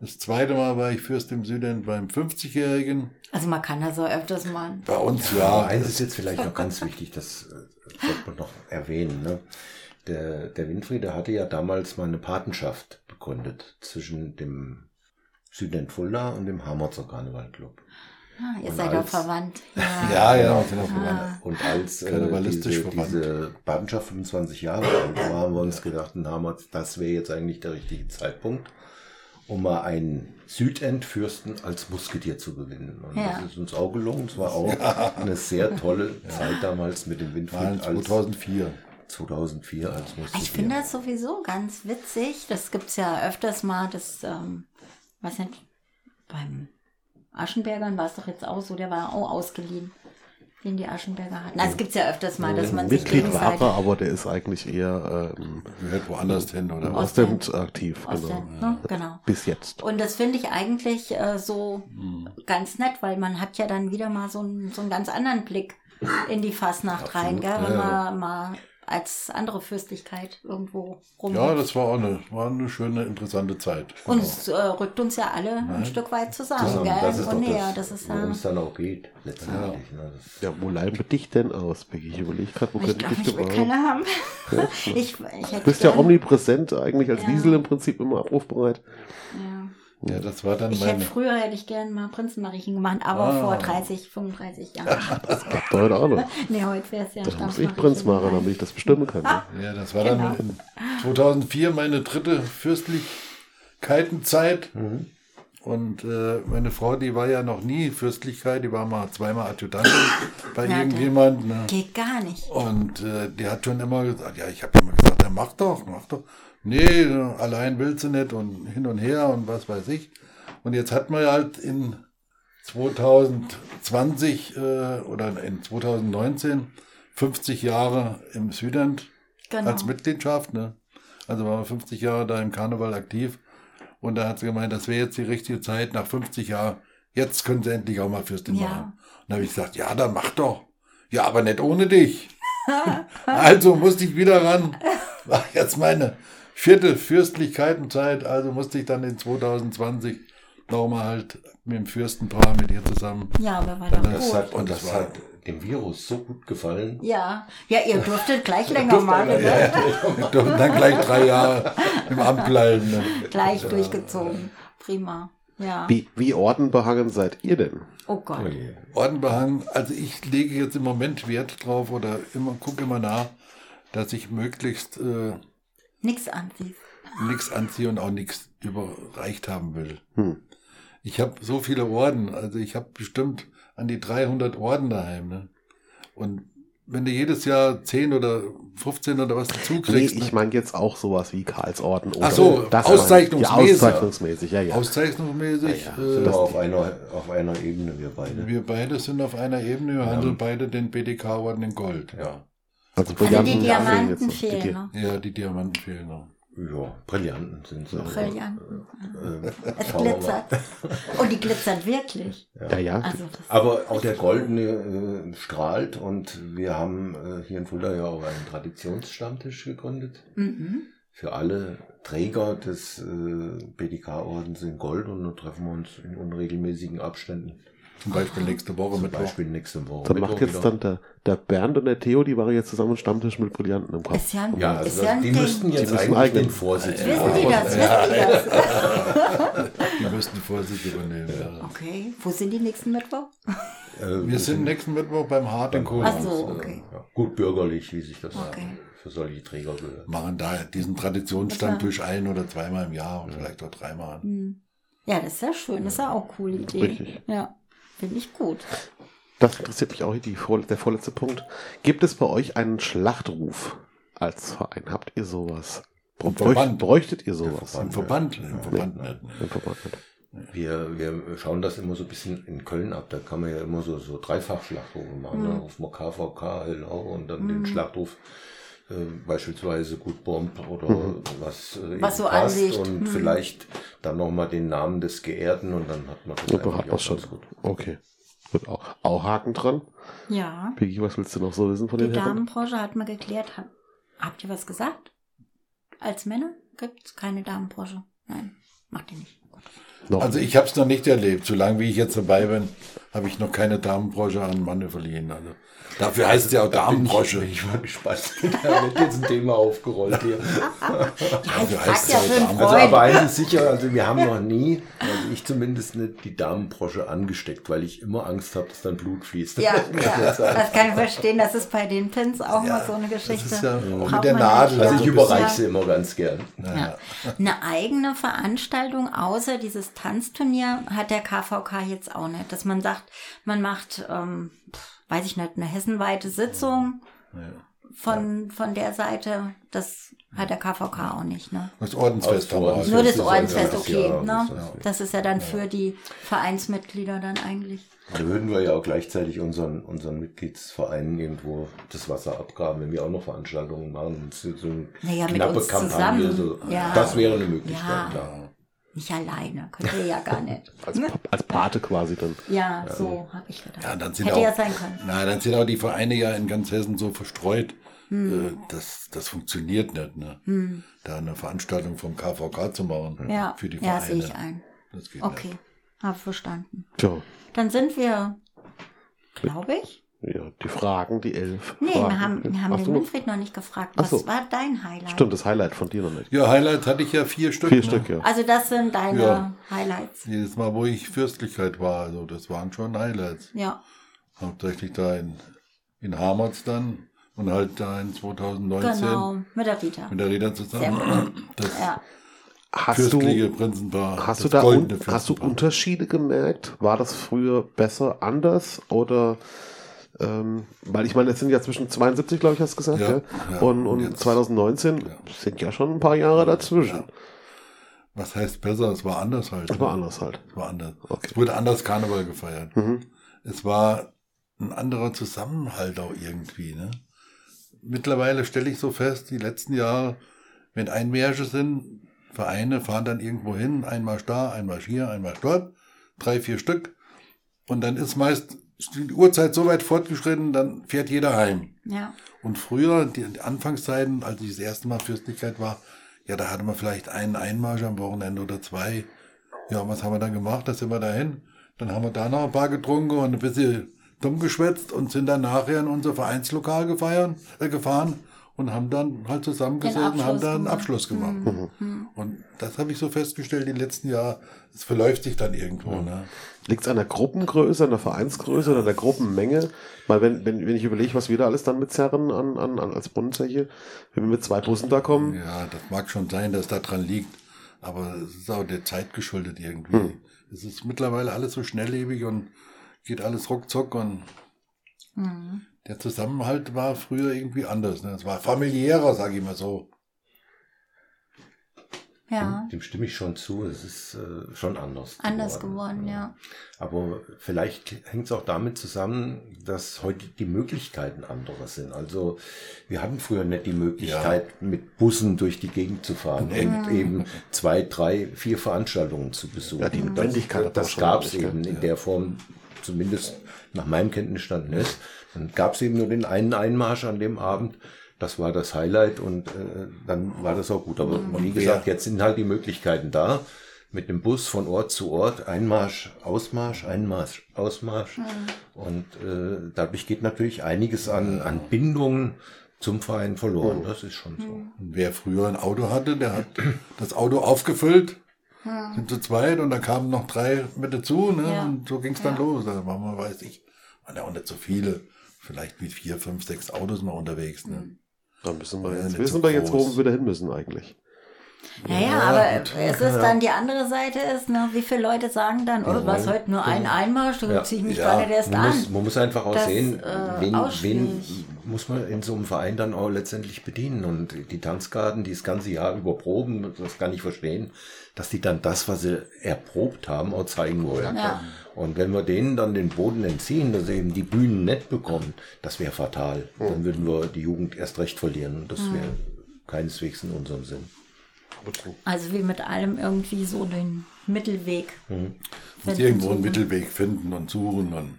Das zweite Mal war ich Fürst im Süden beim 50-Jährigen. Also man kann das so öfters mal. Bei uns Aber ja. eins ist jetzt vielleicht noch ganz wichtig, das äh, sollte man noch erwähnen. Ne? Der, der Winfried, der hatte ja damals mal eine Patenschaft begründet zwischen dem Südend Fulda und dem Hammerzer Karnevalclub. Ah, ihr Und seid doch als- verwandt. Ja, ja, sind auch Ah. verwandt. Und als äh, diese, verwandt. diese Patenschaft 25 Jahre alt war, haben wir uns gedacht, und haben uns, das wäre jetzt eigentlich der richtige Zeitpunkt, um mal einen Südendfürsten als Musketier zu gewinnen. Und Ja. das ist uns auch gelungen. Es war auch eine sehr tolle Zeit damals mit dem als 2004. 2004 als Musketier. Ich finde das sowieso ganz witzig. Das gibt's ja öfters mal, das, ähm, weiß nicht, beim Aschenbergern war es doch jetzt auch so, der war auch ausgeliehen, den die Aschenberger hatten. Also es gibt's ja öfters mal, dass man sich Mitglied war gegenseitig er, aber der ist eigentlich eher ähm, woanders hin, oder was? Ostend aktiv, aus genau. der, ne? genau. Bis jetzt. Und das finde ich eigentlich äh, so Hm. ganz nett, weil man hat ja dann wieder mal so einen, so einen ganz anderen Blick in die Fastnacht rein, gell? wenn ja, man mal als andere Fürstlichkeit irgendwo rum. Ja, das war auch eine, war eine schöne, interessante Zeit. Und es äh, rückt uns ja alle ein Stück weit zusammen, Zusammen. gell? Das ist Und doch näher. das, Das ist worum ja. es dann auch geht, letztendlich. Ne? Das, Ja, wo leihen wir dich denn aus, Becky? Ich überlege gerade, wo Ich könnte ich ich dich will gebrauchen? keine haben. ich, ich Du bist ja omnipräsent eigentlich als Ja. Wiesel im Prinzip immer abrufbereit. Ja. Ja, das war dann Ich hätte meine. früher hätte ich gern mal Prinzenmariechen gemacht, aber Ah. vor 30, 35 Jahren. Das klappt heute auch noch. nee, heute wäre es ja Das muss ich Prinz machen, damit ich das bestimmen kann. ne? Ja, das war Genau. dann in 2004 meine dritte Fürstlichkeitenzeit. Und äh, meine Frau, die war ja noch nie Fürstlichkeit, die war mal zweimal Adjutantin bei Ja, irgendjemand. Ne? Geht gar nicht. Und äh, die hat schon immer gesagt, ja, ich habe immer gesagt, ja, mach doch, mach doch. Nee, allein will sie nicht und hin und her und was weiß ich. Und jetzt hat man halt in 2020 äh, oder in 2019 50 Jahre im Südend Genau. als Mitgliedschaft. Ne? Also waren wir 50 Jahre da im Karneval aktiv. Und da hat sie gemeint, das wäre jetzt die richtige Zeit nach 50 Jahren. Jetzt können sie endlich auch mal Fürstin Ja. machen. Und da habe ich gesagt, ja, dann mach doch. Ja, aber nicht ohne dich. also musste ich wieder ran. War jetzt meine vierte Fürstlichkeitenzeit. Also musste ich dann in 2020 nochmal halt mit dem Fürstenpaar mit ihr zusammen. Ja, aber war doch Das hat, und das das hat dem Virus so gut gefallen. Ja. Ja, ihr durftet gleich länger mal, Ja, gell? Wir durften dann gleich drei Jahre im Amt bleiben. Ne? Gleich durchgezogen. Prima. Ja. Wie, wie ordenbehangen seid ihr denn? Oh Gott. Ordenbehang, also ich lege jetzt im Moment Wert drauf oder immer gucke immer nach, dass ich möglichst äh, Nix anziehst. nichts anziehe und auch nichts überreicht haben will. Hm. Ich habe so viele Orden, also ich habe bestimmt an die 300 Orden daheim. Ne? Und wenn du jedes Jahr 10 oder 15 oder was dazu Nee, kriegst, ich ne? meine jetzt auch sowas wie Karlsorden oder Ach so, das auszeichnungsmäßig. Ja, auszeichnungsmäßig, ja, ja. auszeichnungsmäßig, Ja, ja. Sind äh, auf einer, auf einer Ebene, wir beide. wir beide sind auf einer Ebene, wir handeln beide den BDK-Orden in Gold. Ja. Also, Also die Diamanten fehlen jetzt noch. Die noch. ja, die Diamanten fehlen noch. Ja, Brillanten sind so. Brillanten. Äh, Es glitzert. Und die glitzert wirklich. Ja, ja. Also das Aber auch der Goldene äh, strahlt und wir haben äh, hier in Fulda ja auch einen Traditionsstammtisch gegründet. mhm. für alle Träger des äh, PDK-Ordens in Gold und dann treffen wir uns in unregelmäßigen Abständen. Zum Beispiel nächste Woche Zum Mittwoch. Beispiel nächste Woche. Dann macht jetzt wieder. dann der, der Bernd und der Theo, die waren jetzt zusammen Stammtisch mit Brillanten im Kopf. Ist ja ein, Ja, also ist ja ein die Ding. müssten jetzt Die müssen eigentlich den Vorsitz Wissen die das? Wissen die das? Die müssten Vorsitz übernehmen. Ja. Okay, wo sind die nächsten Mittwoch? Äh, Wir sind nächsten Mittwoch beim Hart in Kohl. Ach so, okay. ja, gut bürgerlich, wie sich das Okay. für solche Träger gehört. Machen da diesen Traditionsstammtisch ein oder zweimal im Jahr und vielleicht auch dreimal. Ja, das ist ja schön. Das ist ja auch eine coole Idee. Richtig. Ja, finde ich gut. Das interessiert mich auch, die, der vorletzte Punkt. Gibt es bei euch einen Schlachtruf als Verein? Habt ihr sowas? Verband. bräuchtet ihr sowas? Im Verband, im Verband nicht. ne. Im Verband nicht. Wir, wir schauen das immer so ein bisschen in Köln ab. Da kann man ja immer so, so Dreifach-Schlachtrufe machen. Da ruft man KVK, Hellau und dann den Schlachtruf beispielsweise Gut Bomb oder was, äh, Was so passt Ansicht. und vielleicht dann nochmal den Namen des Geehrten und dann hat man das Ja, eigentlich hat man schon. ganz gut. Okay. Wird auch, auch Haken dran. Ja, Piggy, was willst du noch so wissen von die den Herren? Damenbranche hat man geklärt. Hab- Habt ihr was gesagt? Als Männer gibt es keine Damenbranche. Nein, macht ihr nicht. Gut. Noch Also ich habe es noch nicht erlebt. Solange wie ich jetzt dabei bin, habe ich noch keine Damenbrosche an Mann verliehen. Also dafür heißt es ja auch Damenbrosche. Ich war gespannt. Da wird jetzt ein Thema aufgerollt hier. Ja, ich Dafür heißt ja es Damen- Also aber eines ist sicher, also wir haben noch nie, also ich zumindest nicht, die Damenbrosche angesteckt, weil ich immer Angst habe, dass dann Blut fließt. ja, ja, das kann ich verstehen. Das ist bei den Pins auch mal so eine Geschichte. ist ja auch mit der Nadel. Also Ja. ich überreiche sie immer ganz gern. Ja. Eine eigene Veranstaltung außer dieses Tanzturnier hat der KVK jetzt auch nicht. Dass man sagt, man macht, ähm, weiß ich nicht, eine hessenweite Sitzung von, von der Seite. Das hat der KVK auch nicht. Ne? Das Ordensfest haben wir Als heute. Nur das ist Ordensfest, okay. Ne? das ist- Das ist ja dann für die Vereinsmitglieder dann eigentlich. Da würden wir ja auch gleichzeitig unseren, unseren Mitgliedsvereinen irgendwo das Wasser abgraben, wenn wir auch noch Veranstaltungen machen. So eine Naja, mit knappe uns Kampagne. zusammen. So. Ja. Das wäre eine Möglichkeit, Ja. Nicht alleine. Könnt ihr ja gar nicht. Als, als Pate quasi dann. Ja, so habe ich gedacht. Ja, dann sind Hätte auch, ja sein können. Na, dann sind auch die Vereine ja in ganz Hessen so verstreut. Hm. Äh, Das, das funktioniert nicht, ne? Da eine Veranstaltung vom KVK zu machen. Ja, Für die ja Vereine. sehe ich ein. Das geht Okay, habe verstanden. Tja, Dann sind wir, glaube ich. Ja, die Fragen, die elf. Nee, Fragen. wir haben, wir haben den Winfried noch nicht gefragt. Was so. war dein Highlight? Stimmt, das Highlight von dir noch nicht. Ja, Highlights hatte ich ja vier Stück. Vier ne? Stück, ja. Also das sind deine Ja. Highlights. Jedes Mal, wo ich Fürstlichkeit war, also das waren schon Highlights. Ja, Hauptsächlich da in, in Hamerz dann und halt da in 2019 genau. Mit der Rita. mit der Sehr zusammen. Das Ja. Hast fürstliche du, Prinzenpaar. hast das du da goldene un, hast du. Unterschiede gemerkt? War das früher besser, anders oder ähm, weil ich meine, es sind ja zwischen 72, glaube ich, hast du gesagt, Ja, ja, und, und Jetzt- 2019 sind ja schon ein paar Jahre dazwischen. Was heißt besser? Es war anders halt. War ne? anders halt. Es war anders. Okay. Es wurde anders Karneval gefeiert. Mhm. Es war ein anderer Zusammenhalt auch irgendwie. Ne? Mittlerweile stelle ich so fest, die letzten Jahre, wenn Einmärsche sind, Vereine fahren dann irgendwo hin, einmal da, einmal hier, einmal dort, drei, vier Stück. Und dann ist meist die Uhrzeit so weit fortgeschritten, dann fährt jeder heim. Ja. Und früher, die, die Anfangszeiten, als ich das erste Mal Fürstlichkeit war, ja, da hatte man vielleicht einen Einmarsch am Wochenende oder zwei. Ja, was haben wir dann gemacht? Da sind wir dahin. Dann haben wir da noch ein paar getrunken und ein bisschen dumm geschwätzt und sind dann nachher in unser Vereinslokal gefeiert, äh, gefahren und haben dann halt zusammengesessen und haben Abschluss da einen gemacht. Abschluss gemacht. Und das habe ich so festgestellt, die letzten Jahre, es verläuft sich dann irgendwo. Ne? Liegt es an der Gruppengröße, an der Vereinsgröße oder der Gruppenmenge? Weil wenn, wenn, wenn ich überlege, was wir da alles dann mitzerren an, an, an als Brunnenzeche, wenn wir mit zwei Bussen da kommen, Ja, das mag schon sein, dass da dran liegt, aber es ist auch der Zeit geschuldet irgendwie. Es ist mittlerweile alles so schnelllebig und geht alles ruckzuck und der Zusammenhalt war früher irgendwie anders. Ne? Es war familiärer, sage ich mal so. Ja. Dem stimme ich schon zu. Es ist äh, schon anders. Anders geworden, ja. Aber vielleicht hängt es auch damit zusammen, dass heute die Möglichkeiten andere sind. Also wir hatten früher nicht die Möglichkeit, mit Bussen durch die Gegend zu fahren und eben zwei, drei, vier Veranstaltungen zu besuchen. Ja, die Notwendigkeit das, das gab es eben in der Form, zumindest nach meinem Kenntnisstand nicht. Dann gab es eben nur den einen Einmarsch an dem Abend. Das war das Highlight und äh, dann war das auch gut. Aber wie gesagt, jetzt sind halt die Möglichkeiten da, mit dem Bus von Ort zu Ort, Einmarsch, Ausmarsch, Einmarsch, Ausmarsch. Und äh, dadurch geht natürlich einiges an, an Bindung zum Verein verloren. Das ist schon so. Und wer früher ein Auto hatte, der hat das Auto aufgefüllt, sind zu zweit und da kamen noch drei mit dazu, ne? Ja. Und so ging's dann los. Da waren wir, weiß ich, waren ja auch nicht so viele. Vielleicht mit vier, fünf, sechs Autos mal unterwegs. Ne? Dann müssen wir Ja, jetzt, nicht wissen so wir jetzt, wo wir wieder hin müssen eigentlich. Naja, Ja, aber gut. es ist dann die andere Seite ist, ne, wie viele Leute sagen dann, oh, was heute nur ein Einmarsch, da Ja. ziehe ich mich Ja. gar nicht erst Man an. muss, man muss einfach auch Das, sehen, äh, wen, wen muss man in so einem Verein dann auch letztendlich bedienen. Und die Tanzgarten, die das ganze Jahr über proben, das kann ich verstehen, dass die dann das, was sie erprobt haben, auch zeigen wollen. Ja. Und wenn wir denen dann den Boden entziehen, dass sie eben die Bühnen nicht bekommen, das wäre fatal. Dann würden wir die Jugend erst recht verlieren. Und das wäre keineswegs in unserem Sinn. Also wie mit allem irgendwie so den Mittelweg. Muss Finden irgendwo einen. Mittelweg finden und suchen und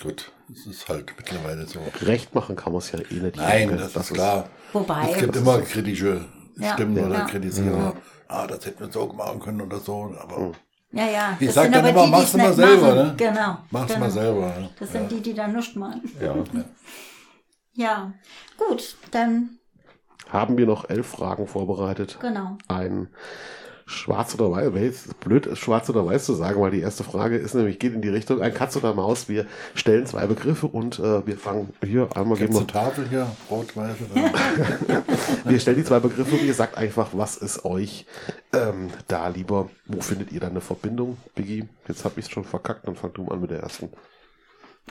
gut, es ist halt mittlerweile so. Recht machen kann man es ja eh nicht. Nein, jedem, das, ist klar. Wobei, Es gibt immer kritische Ja. Stimmen oder Ja. Kritisierer. Ah, das hätten wir so machen können oder so. Aber ja, ja. ich das sag sind dann aber immer, die, mach's mal selber, machen. ne? Genau. mach's genau. mal selber. Ne? Das sind die, die dann nichts machen. Ja. Ja, gut, dann Haben wir noch elf Fragen vorbereitet. genau. Ein Schwarz oder Weiß, weiß blöd ist Schwarz oder Weiß zu sagen, weil die erste Frage ist nämlich, geht in die Richtung, ein Katz oder Maus. Wir stellen zwei Begriffe und äh, wir fangen hier einmal geben Gibt's wir, Tafel hier, rot, weiß oder? wir stellen die zwei Begriffe und ihr sagt einfach, was ist euch ähm, da lieber, wo findet ihr da eine Verbindung? Biggie, jetzt habe ich es schon verkackt, dann fang du mal an mit der ersten.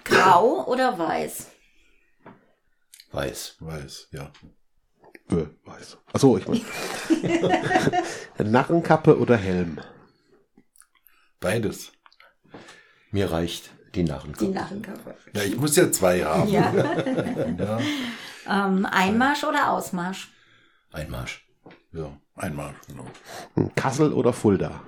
Grau oder weiß? Weiß. Weiß, ja. Äh, weiß. Achso, ich meine. Narrenkappe oder Helm? Beides. Mir reicht die Die Narrenkappe. Narrenkappe. Ja, ich muss ja zwei haben. Ja. Ja, ähm, Einmarsch oder Ausmarsch? Einmarsch. ja. einmal. Genau. Kassel oder Fulda?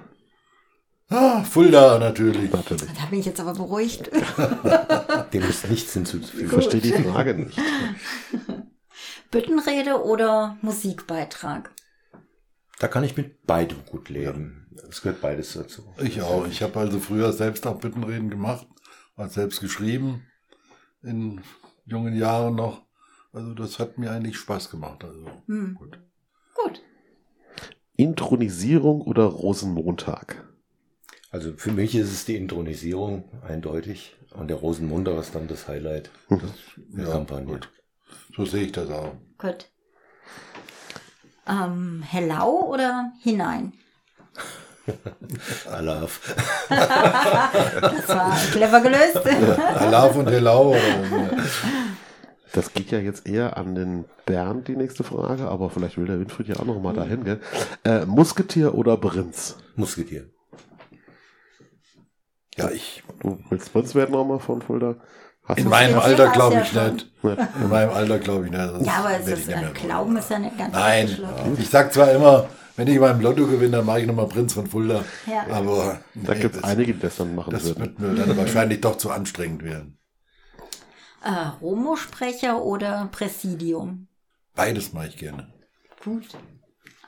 Ah, Fulda natürlich. Natürlich. Da bin ich jetzt aber beruhigt. Dem ist nichts Ich hinzuzufügen. verstehe die Frage nicht. Büttenrede oder Musikbeitrag? Da kann ich mit beidem gut leben. Es gehört beides dazu. Ich auch. Ich habe also früher selbst auch Büttenreden gemacht, hat selbst geschrieben, in jungen Jahren noch. Also das hat mir eigentlich Spaß gemacht. Also Hm. gut. Gut. Intronisierung oder Rosenmontag? Also für mich ist es die Intronisierung eindeutig. Und der Rosenmunder ist dann das Highlight der Ja, Kampagne. gut. So sehe ich das auch. Gut. Ähm, Hellau oder hinein? Alaf. Das war clever gelöst. Alaf und. Oder, Das geht ja jetzt eher an den Bernd, die nächste Frage, aber vielleicht will der Winfried ja auch noch mal dahin, gell? Äh, Musketier oder Prinz? Musketier. ja, ich. Du willst Prinz werden noch mal von Fulda? Hast In meinem Alter glaube ja ich nicht. In meinem Alter glaube ich nicht. sonst Ja, aber es ist, ich nicht mehr Glauben ist ja nicht ganz Nein, ich sag zwar immer, wenn ich beim Lotto gewinne, dann mache ich nochmal Prinz von Fulda. Ja. Aber Da nee, gibt es das, einige, die das dann machen das würden. wird mir dann wahrscheinlich doch zu anstrengend werden. Äh, Romo-Sprecher oder Präsidium? Beides mache ich gerne. Gut.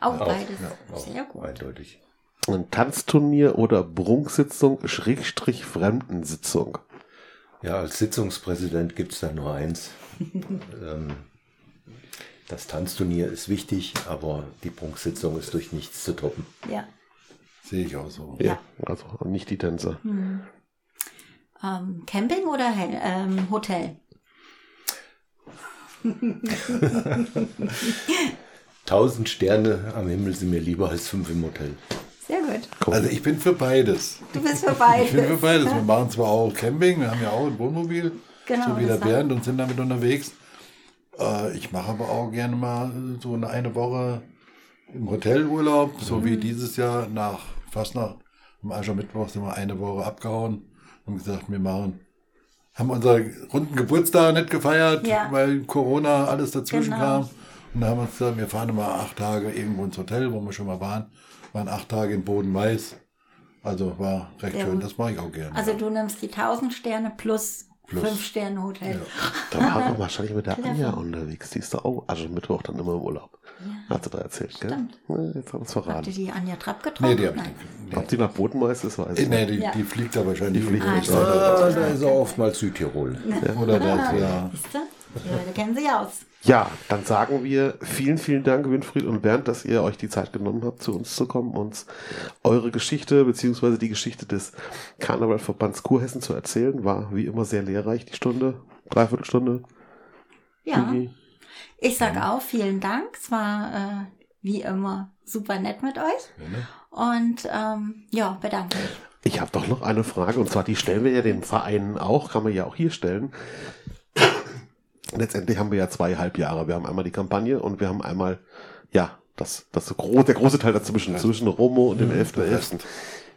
Auch beides. Auch Sehr gut. Eindeutig. Ein Tanzturnier oder Prunksitzung, Schrägstrich Fremdensitzung. Ja, als Sitzungspräsident gibt es da nur eins. ähm, das Tanzturnier ist wichtig, aber die Prunksitzung ist durch nichts zu toppen. Ja. Sehe ich auch so. Ja, also nicht die Tänzer. Ähm, Camping oder Hel ähm, Hotel? Tausend Sterne am Himmel sind mir lieber als fünf im Hotel. Sehr gut. Also ich bin für beides. Du bist für Ich bin für beides. beides. Wir machen zwar auch Camping, wir haben ja auch ein Wohnmobil, Genau, so wie der Bernd und sind damit unterwegs. Äh, ich mache aber auch gerne mal so eine, eine Woche im Hotelurlaub, so Mhm. wie dieses Jahr nach Fastnacht. Am Aschermittwoch sind wir eine Woche abgehauen und gesagt, wir machen, haben unseren runden Geburtstag nicht gefeiert, Ja. weil Corona alles dazwischen Genau. kam. Und dann haben wir uns gesagt, wir fahren mal acht Tage irgendwo ins Hotel, wo wir schon mal waren. Waren acht Tage in Boden-Mais. Also war recht Sehr schön, gut. das mache ich auch gerne. Also du nimmst die 1000 Sterne plus, Plus plus. Fünf-Sterne-Hotel. Da waren wir wahrscheinlich mit der Anja unterwegs. Die ist da auch Aschermittwoch dann immer im Urlaub. Hat sie da erzählt, gell? Stimmt. Na, jetzt haben wir es Habt ihr verraten. die Anja Trapp getroffen? Nee, die hab ich Nein. nicht. Ob die nach Bodenmeister ist, weiß Nee, ich nee nicht. die, Ja. die fliegt da wahrscheinlich. Die fliegt über- nicht. Ah, da ist er oftmals Südtirol. Oder das, ja. Siehst du? Ja, da kennen sie aus. Ja, dann sagen wir vielen, vielen Dank, Winfried und Bernd, dass ihr euch die Zeit genommen habt, zu uns zu kommen, uns eure Geschichte beziehungsweise die Geschichte des Karnevalverbands Kurhessen zu erzählen. War wie immer sehr lehrreich, die Stunde, Dreiviertelstunde. Ja. Vicky. Ich sage auch vielen Dank. Es war äh, wie immer super nett mit euch. Und ähm, ja, bedanke mich. Ich habe doch noch eine Frage, und zwar die stellen wir ja den Vereinen auch, kann man ja auch hier stellen. Letztendlich haben wir ja zweieinhalb Jahre. Wir haben einmal die Kampagne und wir haben einmal, ja, das, das gro der große Teil dazwischen, zwischen Romo und dem 11.11.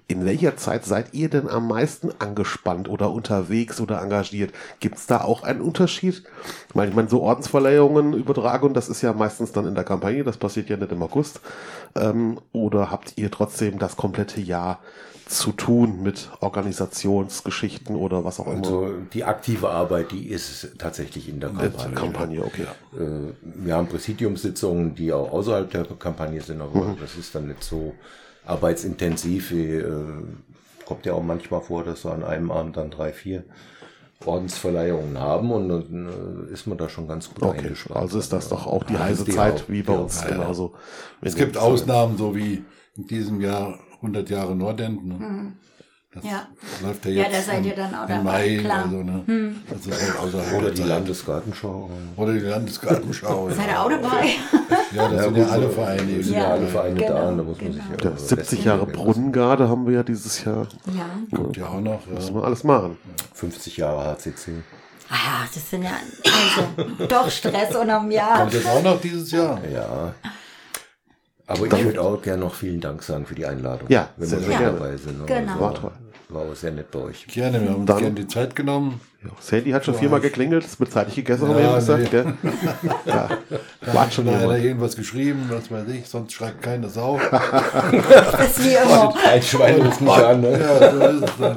In welcher Zeit seid ihr denn am meisten angespannt oder unterwegs oder engagiert? Gibt es da auch einen Unterschied? Ich meine, ich meine, so Ordensverleihungen, Übertragung, das ist ja meistens dann in der Kampagne, das passiert ja nicht im August. Ähm, oder habt ihr trotzdem das komplette Jahr zu tun mit Organisationsgeschichten oder was auch immer? Also die aktive Arbeit, die ist tatsächlich in der Kampagne. Kampagne, okay. Äh, Wir haben Präsidiumssitzungen, die auch außerhalb der Kampagne sind, aber das ist dann nicht so arbeitsintensiv. Wie, äh, kommt ja auch manchmal vor, dass wir an einem Abend dann drei, vier Ordensverleihungen haben und dann äh, ist man da schon ganz gut Okay, eingespannt. also ist das doch auch die heiße die Zeit auch, wie bei uns auch. genauso. Es gibt Ausnahmen, so wie in diesem Jahr 100 Jahre Nordend. Ne? Das Ja. läuft ja Ja, jetzt da seid im, ihr dann auch im Mai. klar. Also, ne? Das ist halt außerhalb Oder der die. Landesgartenschau. Oder die Landesgartenschau. Seid ihr ja. auch dabei? ja, das sind ja alle Vereine. Die sind Ja, ja alle Vereine da, genau, und da muss man sich genau. ja Ja, 70 Jahre Brunnengarde haben wir ja dieses Jahr. ja. Kommt ja auch noch. Müssen Ja. wir alles machen. 50 Jahre HCC. Ah, das sind ja also doch Stress unterm Jahr. Kommt das auch noch dieses Jahr? Ja. Aber ich würde auch gerne noch vielen Dank sagen für die Einladung. Ja, wenn sehr, wir sehr schon gerne. dabei sind. Genau. Also, War toll. War auch sehr nett bei euch. Gerne, wir haben uns Dann- gerne die Zeit genommen. Ja, Sandy hat schon viermal geklingelt, es wird zeitig gegessen, haben wir Ja, ja gesagt. nee. Gell? Ja, wart schon Da hat er jemand. irgendwas geschrieben, was weiß ich, sonst schreibt keine Sau. Das ist wie immer. Ein Schwein ruft mich an, ne? ja, so ist es. dann.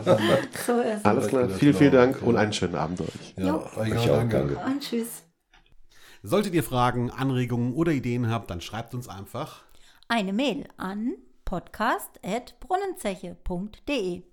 So ist es. Alles klar, vielen, vielen Dank und einen schönen Abend euch. Ja, euch auch, danke. danke. Und tschüss. Solltet ihr Fragen, Anregungen oder Ideen habt, dann schreibt uns einfach. Eine Mail an podcast.brunnenzeche.de